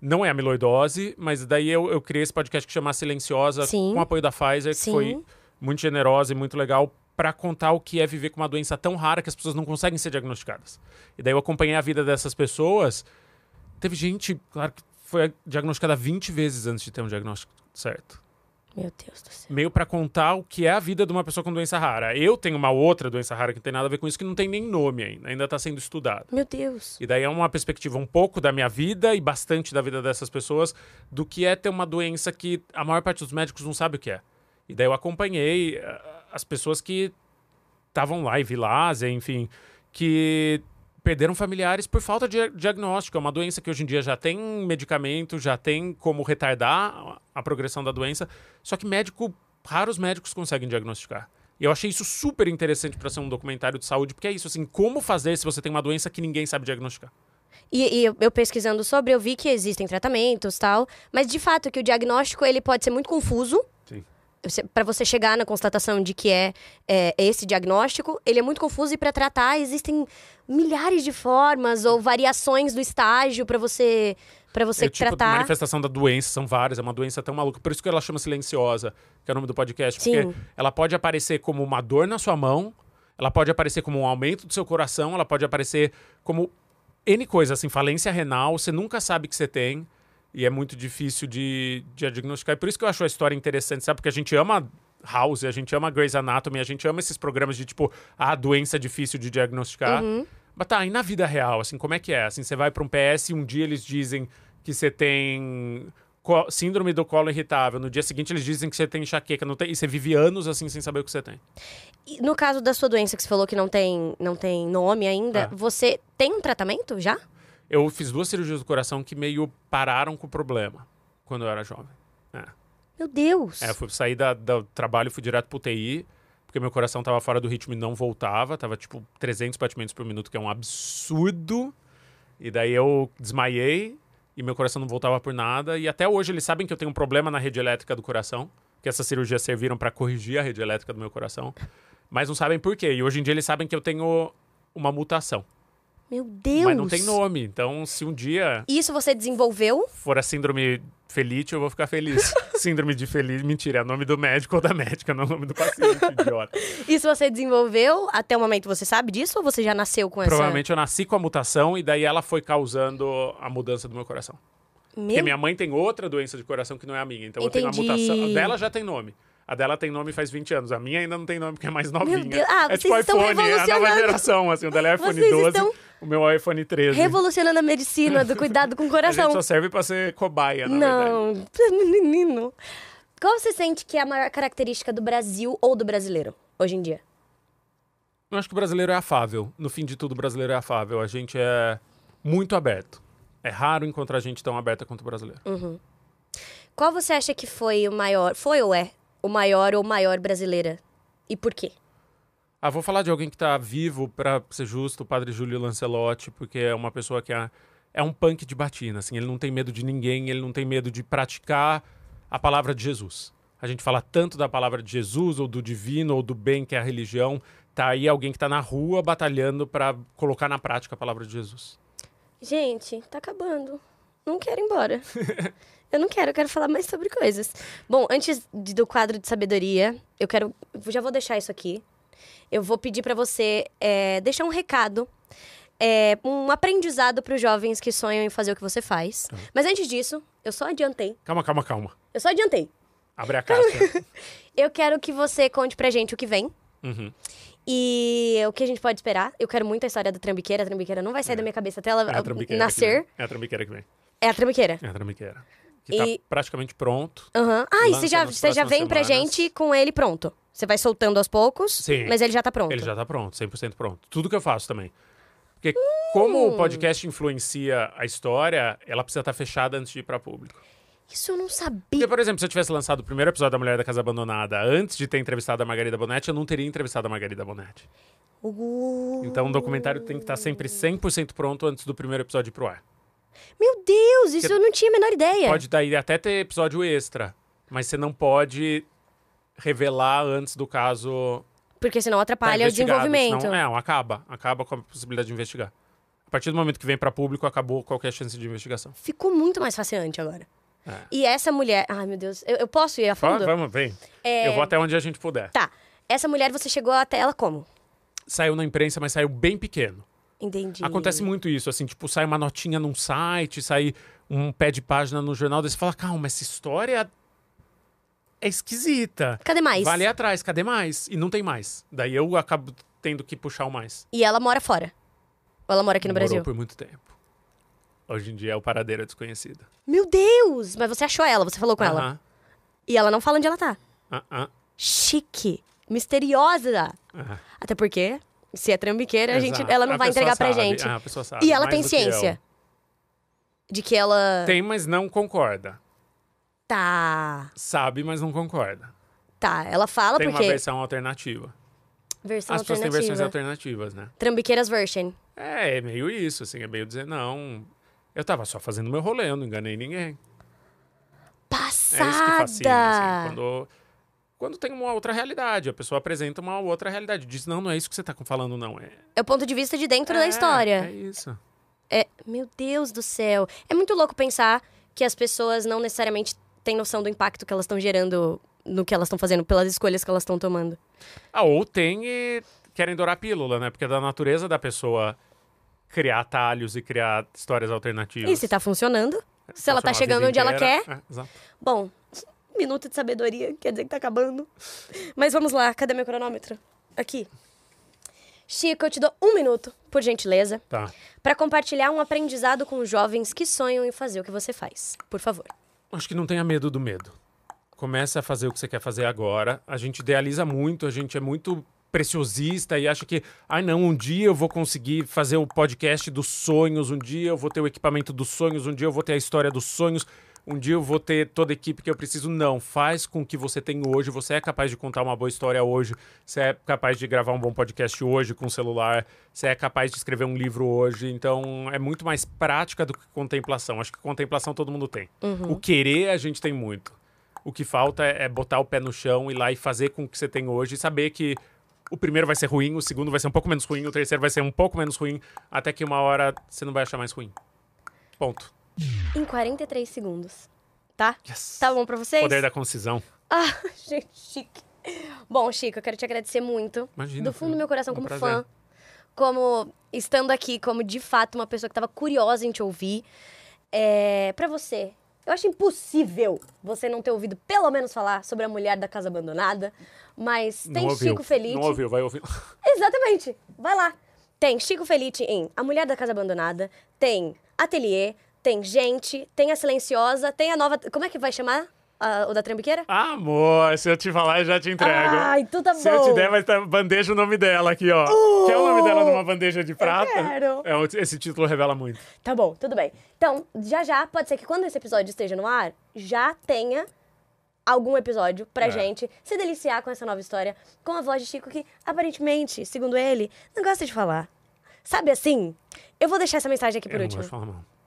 não é amiloidose, mas daí eu, eu criei esse podcast que chama Silenciosa, Sim. com o apoio da Pfizer, que Sim. foi muito generosa e muito legal para contar o que é viver com uma doença tão rara que as pessoas não conseguem ser diagnosticadas. E daí eu acompanhei a vida dessas pessoas. Teve gente, claro, que foi diagnosticada 20 vezes antes de ter um diagnóstico certo Meu Deus do céu. meio pra contar o que é a vida de uma pessoa com doença rara. Eu tenho uma outra doença rara que não tem nada a ver com isso, que não tem nem nome ainda, ainda tá sendo estudado. Meu Deus. E daí é uma perspectiva um pouco da minha vida e bastante da vida dessas pessoas do que é ter uma doença que a maior parte dos médicos não sabe o que é. E daí eu acompanhei ah, as pessoas que estavam lá, e enfim, que perderam familiares por falta de diagnóstico. É uma doença que hoje em dia já tem medicamento, já tem como retardar a progressão da doença, só que médico, raros médicos conseguem diagnosticar. E eu achei isso super interessante para ser um documentário de saúde, porque é isso, assim, como fazer se você tem uma doença que ninguém sabe diagnosticar. E, e eu, eu pesquisando sobre, eu vi que existem tratamentos tal, mas de fato que o diagnóstico ele pode ser muito confuso. Para você chegar na constatação de que é, é, esse diagnóstico, ele é muito confuso e para tratar existem milhares de formas ou variações do estágio para você para você é, tipo, tratar. manifestação da doença são várias, é uma doença tão maluca, por isso que ela chama silenciosa, que é o nome do podcast, Sim. porque ela pode aparecer como uma dor na sua mão, ela pode aparecer como um aumento do seu coração, ela pode aparecer como N coisa, assim, falência renal, você nunca sabe que você tem. E é muito difícil de, de diagnosticar. E por isso que eu acho a história interessante, sabe? Porque a gente ama House, a gente ama Grey's Anatomy, a gente ama esses programas de tipo, a doença difícil de diagnosticar. Uhum. Mas tá, e na vida real, assim, como é que é? Assim, você vai para um PS e um dia eles dizem que você tem síndrome do colo irritável. No dia seguinte eles dizem que você tem enxaqueca, não tem, e você vive anos assim sem saber o que você tem. E no caso da sua doença que você falou que não tem, não tem nome ainda, É. você tem um tratamento já? Eu fiz duas cirurgias do coração que meio pararam com o problema quando eu era jovem. É. Meu Deus. É, fui sair da, do trabalho, fui direto pro UTI, porque meu coração tava fora do ritmo e não voltava. Tava tipo 300 batimentos por minuto, que é um absurdo. E daí eu desmaiei e meu coração não voltava por nada. E até hoje eles sabem que eu tenho um problema na rede elétrica do coração, que essas cirurgias serviram para corrigir a rede elétrica do meu coração. Mas não sabem por quê. E hoje em dia eles sabem que eu tenho uma mutação. Meu Deus. Mas não tem nome. Então, se um dia Isso você desenvolveu? for a síndrome Felite, eu vou ficar feliz. síndrome de Felite, mentira, é nome do médico ou da médica, não é o nome do paciente, idiota. Isso você desenvolveu até o momento você sabe disso ou você já nasceu com essa? Provavelmente eu nasci com a mutação e daí ela foi causando a mudança do meu coração. Porque Meu minha mãe tem outra doença de coração que não é a minha, então eu Entendi. tenho a mutação. A dela já tem nome. A dela tem nome faz 20 anos. A minha ainda não tem nome porque é mais novinha. Deus. Ah, é vocês tipo estão iPhone, é a nova geração, assim. O dela é iPhone Vocês 12, estão o meu é iPhone 13. revolucionando a medicina do cuidado com o A gente coração. só serve pra ser cobaia, na verdade. Não, menino. Qual você sente que é a maior característica do Brasil ou do brasileiro hoje em dia? Eu acho que o brasileiro é afável. No fim de tudo, o brasileiro é afável. A gente é muito aberto. É raro encontrar gente tão aberta quanto o brasileiro. Qual você acha que foi o maior, foi ou é o maior ou maior brasileira? E por quê? Ah, vou falar de alguém que tá vivo, pra ser justo, o padre Júlio Lancelotti, porque é uma pessoa que é, é um punk de batina, assim. Ele não tem medo de ninguém, ele não tem medo de praticar a palavra de Jesus. A gente fala tanto da palavra de Jesus, ou do divino, ou do bem, que é a religião. Tá aí alguém que tá na rua batalhando pra colocar na prática a palavra de Jesus. Gente, tá acabando. Não quero ir embora. eu não quero, eu quero falar mais sobre coisas. Bom, antes de- do quadro de sabedoria, eu quero. Já vou deixar isso aqui. Eu vou pedir pra você é, deixar um recado. é, um aprendizado para os jovens que sonham em fazer o que você faz. Mas antes disso, eu só adiantei. Calma, calma, calma. Eu só adiantei. Abre a casca. Eu quero que você conte pra gente o que vem. Uhum. E o que a gente pode esperar. Eu quero muito a história da trambiqueira. A trambiqueira não vai sair da minha cabeça até ela É nascer. É a trambiqueira que vem. É a trambiqueira. É a trambiqueira. Que E- tá praticamente pronto. Aham. Ah, e você já, você já vem pra semanas. gente com ele pronto. Você vai soltando aos poucos, Sim. mas ele já tá pronto. Ele já tá pronto, 100% pronto. Tudo que eu faço também. Porque como Hum. o podcast influencia a história, ela precisa estar fechada antes de ir para público. Isso eu não sabia. Porque, por exemplo, se eu tivesse lançado o primeiro episódio da Mulher da Casa Abandonada antes de ter entrevistado a Margarida Bonetti, eu não teria entrevistado a Margarida Bonetti. Uh, Então o documentário tem que estar sempre 100% pronto antes do primeiro episódio ir pro ar. Meu Deus, isso Que- eu não tinha a menor ideia. Pode daí até ter episódio extra, mas você não pode revelar antes do caso Porque senão tá atrapalha o investigado, desenvolvimento. Senão, não, acaba. Acaba com a possibilidade de investigar. A partir do momento que vem para público, acabou qualquer chance de investigação. Ficou muito mais fascinante agora. É. E essa mulher. Ai, meu Deus. Eu, eu posso ir a fundo? vamos, vem. É, Eu vou até onde a gente puder. Tá. Essa mulher, você chegou até ela como? Saiu na imprensa, mas saiu bem pequeno. Entendi. Acontece muito isso, assim, tipo, sai uma notinha num site, sai um pé de página no jornal, daí você fala, calma, essa história é esquisita. Cadê mais? Vale atrás, cadê mais? E não tem mais. Daí eu acabo tendo que puxar o mais. E ela mora fora. Ou ela mora aqui no Demorou Brasil? por muito tempo. Hoje em dia é o paradeiro desconhecido. Meu Deus! Mas você achou ela, você falou com ela. Aham. E ela não fala onde ela tá. Ah, ah, Chique. Misteriosa. ah. Até porque, se é trambiqueira, a gente, ela não A vai entregar pra sabe. gente. Ah, a pessoa sabe. E ela mais tem do que ciência. De que ela. Tem, mas não concorda. Tá. Sabe, mas não concorda. Tá. Ela fala Tem porque. uma versão alternativa. Versão As pessoas têm versões alternativa. alternativas, né? Trambiqueiras version. É, é meio isso, assim, é meio dizer, não. Eu tava só fazendo meu rolê, eu não enganei ninguém. É isso que Passada! fascina, assim, quando, quando tem uma outra realidade. A pessoa apresenta uma outra realidade. Diz, não, não é isso que você tá falando, não. É, É o ponto de vista de dentro da É, história. É isso. É, meu Deus do céu. É muito louco pensar que as pessoas não necessariamente têm noção do impacto que elas estão gerando no que elas estão fazendo, pelas escolhas que elas estão tomando. Ah, ou tem e querem dourar a pílula, né? Porque é da natureza da pessoa criar atalhos e criar histórias alternativas. E se tá funcionando, se ela tá chegando onde ela quer, É, bom, minuto de sabedoria, quer dizer que tá acabando. Mas vamos lá, cadê meu cronômetro? Aqui. Chico, eu te dou um minuto, por gentileza, Tá. pra compartilhar um aprendizado com jovens que sonham em fazer o que você faz. Por favor. Acho que não tenha medo do medo. Começa a fazer o que você quer fazer agora. A gente idealiza muito, a gente é muito preciosista e acha que, ai não, um dia eu vou conseguir fazer o podcast dos sonhos, um dia eu vou ter o equipamento dos sonhos, um dia eu vou ter a história dos sonhos, um dia eu vou ter toda a equipe que eu preciso. Não, faz com o que você tem hoje. Você é capaz de contar uma boa história hoje, você é capaz de gravar um bom podcast hoje com o celular, você é capaz de escrever um livro hoje. Então é muito mais prática do que contemplação. Acho que contemplação todo mundo tem. O querer a gente tem muito. O que falta é é botar o pé no chão, ir lá e fazer com o que você tem hoje e saber que o primeiro vai ser ruim, o segundo vai ser um pouco menos ruim, o terceiro vai ser um pouco menos ruim, até que uma hora você não vai achar mais ruim. Ponto. Em 43 segundos. Tá? Yes. Tá bom pra vocês? Poder da concisão. Ah, gente, chique. Bom, Chico, eu quero te agradecer muito. Imagina, do fundo do meu coração, um como prazer. fã. Como estando aqui, como de fato uma pessoa que tava curiosa em te ouvir. É, para você, eu acho impossível você não ter ouvido pelo menos falar sobre a mulher da casa abandonada. Mas tem não ouviu. Chico Felice. Não ouviu, vai ouvir. Exatamente. Vai lá. Tem Chico Felite em A Mulher da Casa Abandonada, tem Ateliê, tem Gente, tem A Silenciosa, tem a nova. Como é que vai chamar? Ah, o da Trambiqueira? Amor, se eu te falar, eu já te entrego. Ai, tu tá Se eu bom. te der, vai estar bandeja o nome dela aqui, ó. Quer o nome dela numa bandeja de prata? quero. É, esse título revela muito. Tá bom, tudo bem. Então, já já, pode ser que quando esse episódio esteja no ar, já tenha algum episódio pra É. gente se deliciar com essa nova história, com a voz de Chico que, aparentemente, segundo ele, não gosta de falar. Sabe assim? Eu vou deixar essa mensagem aqui por eu não último. gosto de falar, não.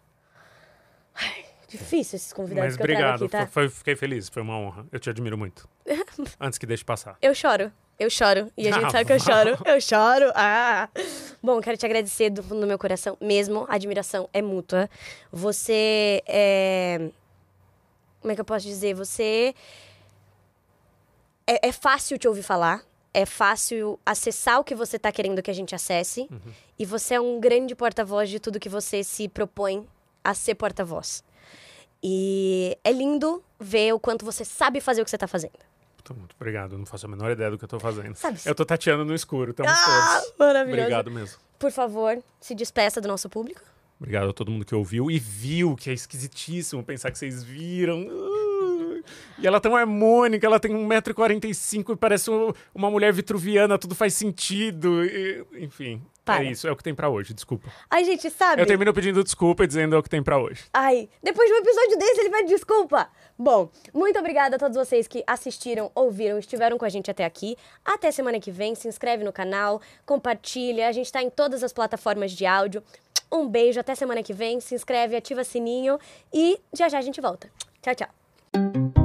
Difícil esses convidados Mas que eu trago obrigado, aqui, tá? foi- fiquei feliz, foi uma honra. Eu te admiro muito. Antes que deixe passar. Eu choro. Eu choro. E a gente Ah, sabe que eu vá. choro. Eu choro. Ah! Bom, quero te agradecer do fundo do meu coração mesmo. A admiração é mútua. Você é. Como é que eu posso dizer? Você. É, é fácil te ouvir falar. É fácil acessar o que você tá querendo que a gente acesse. E você é um grande porta-voz de tudo que você se propõe a ser porta-voz. E é lindo ver o quanto você sabe fazer o que você tá fazendo. Muito obrigado, não faço a menor ideia do que eu tô fazendo. Sabe- Eu tô tateando no escuro, estamos Ah, todos. maravilhoso. Obrigado mesmo. Por favor, se despeça do nosso público. Obrigado a todo mundo que ouviu e viu, que é esquisitíssimo pensar que vocês viram. Uh, E ela é tão harmônica, ela tem 1,45m e parece um- uma mulher vitruviana, tudo faz sentido. e- enfim, Para. é isso, é o que tem pra hoje, desculpa. Ai, gente, sabe? Eu termino pedindo desculpa e dizendo é o que tem pra hoje. Ai, depois de um episódio desse, ele pede desculpa. Bom, muito obrigada a todos vocês que assistiram, ouviram, estiveram com a gente até aqui. Até semana que vem, se inscreve no canal, compartilha. A gente tá em todas as plataformas de áudio. Um beijo, até semana que vem. Se inscreve, ativa sininho e já já a gente volta. Tchau, tchau. Thank you.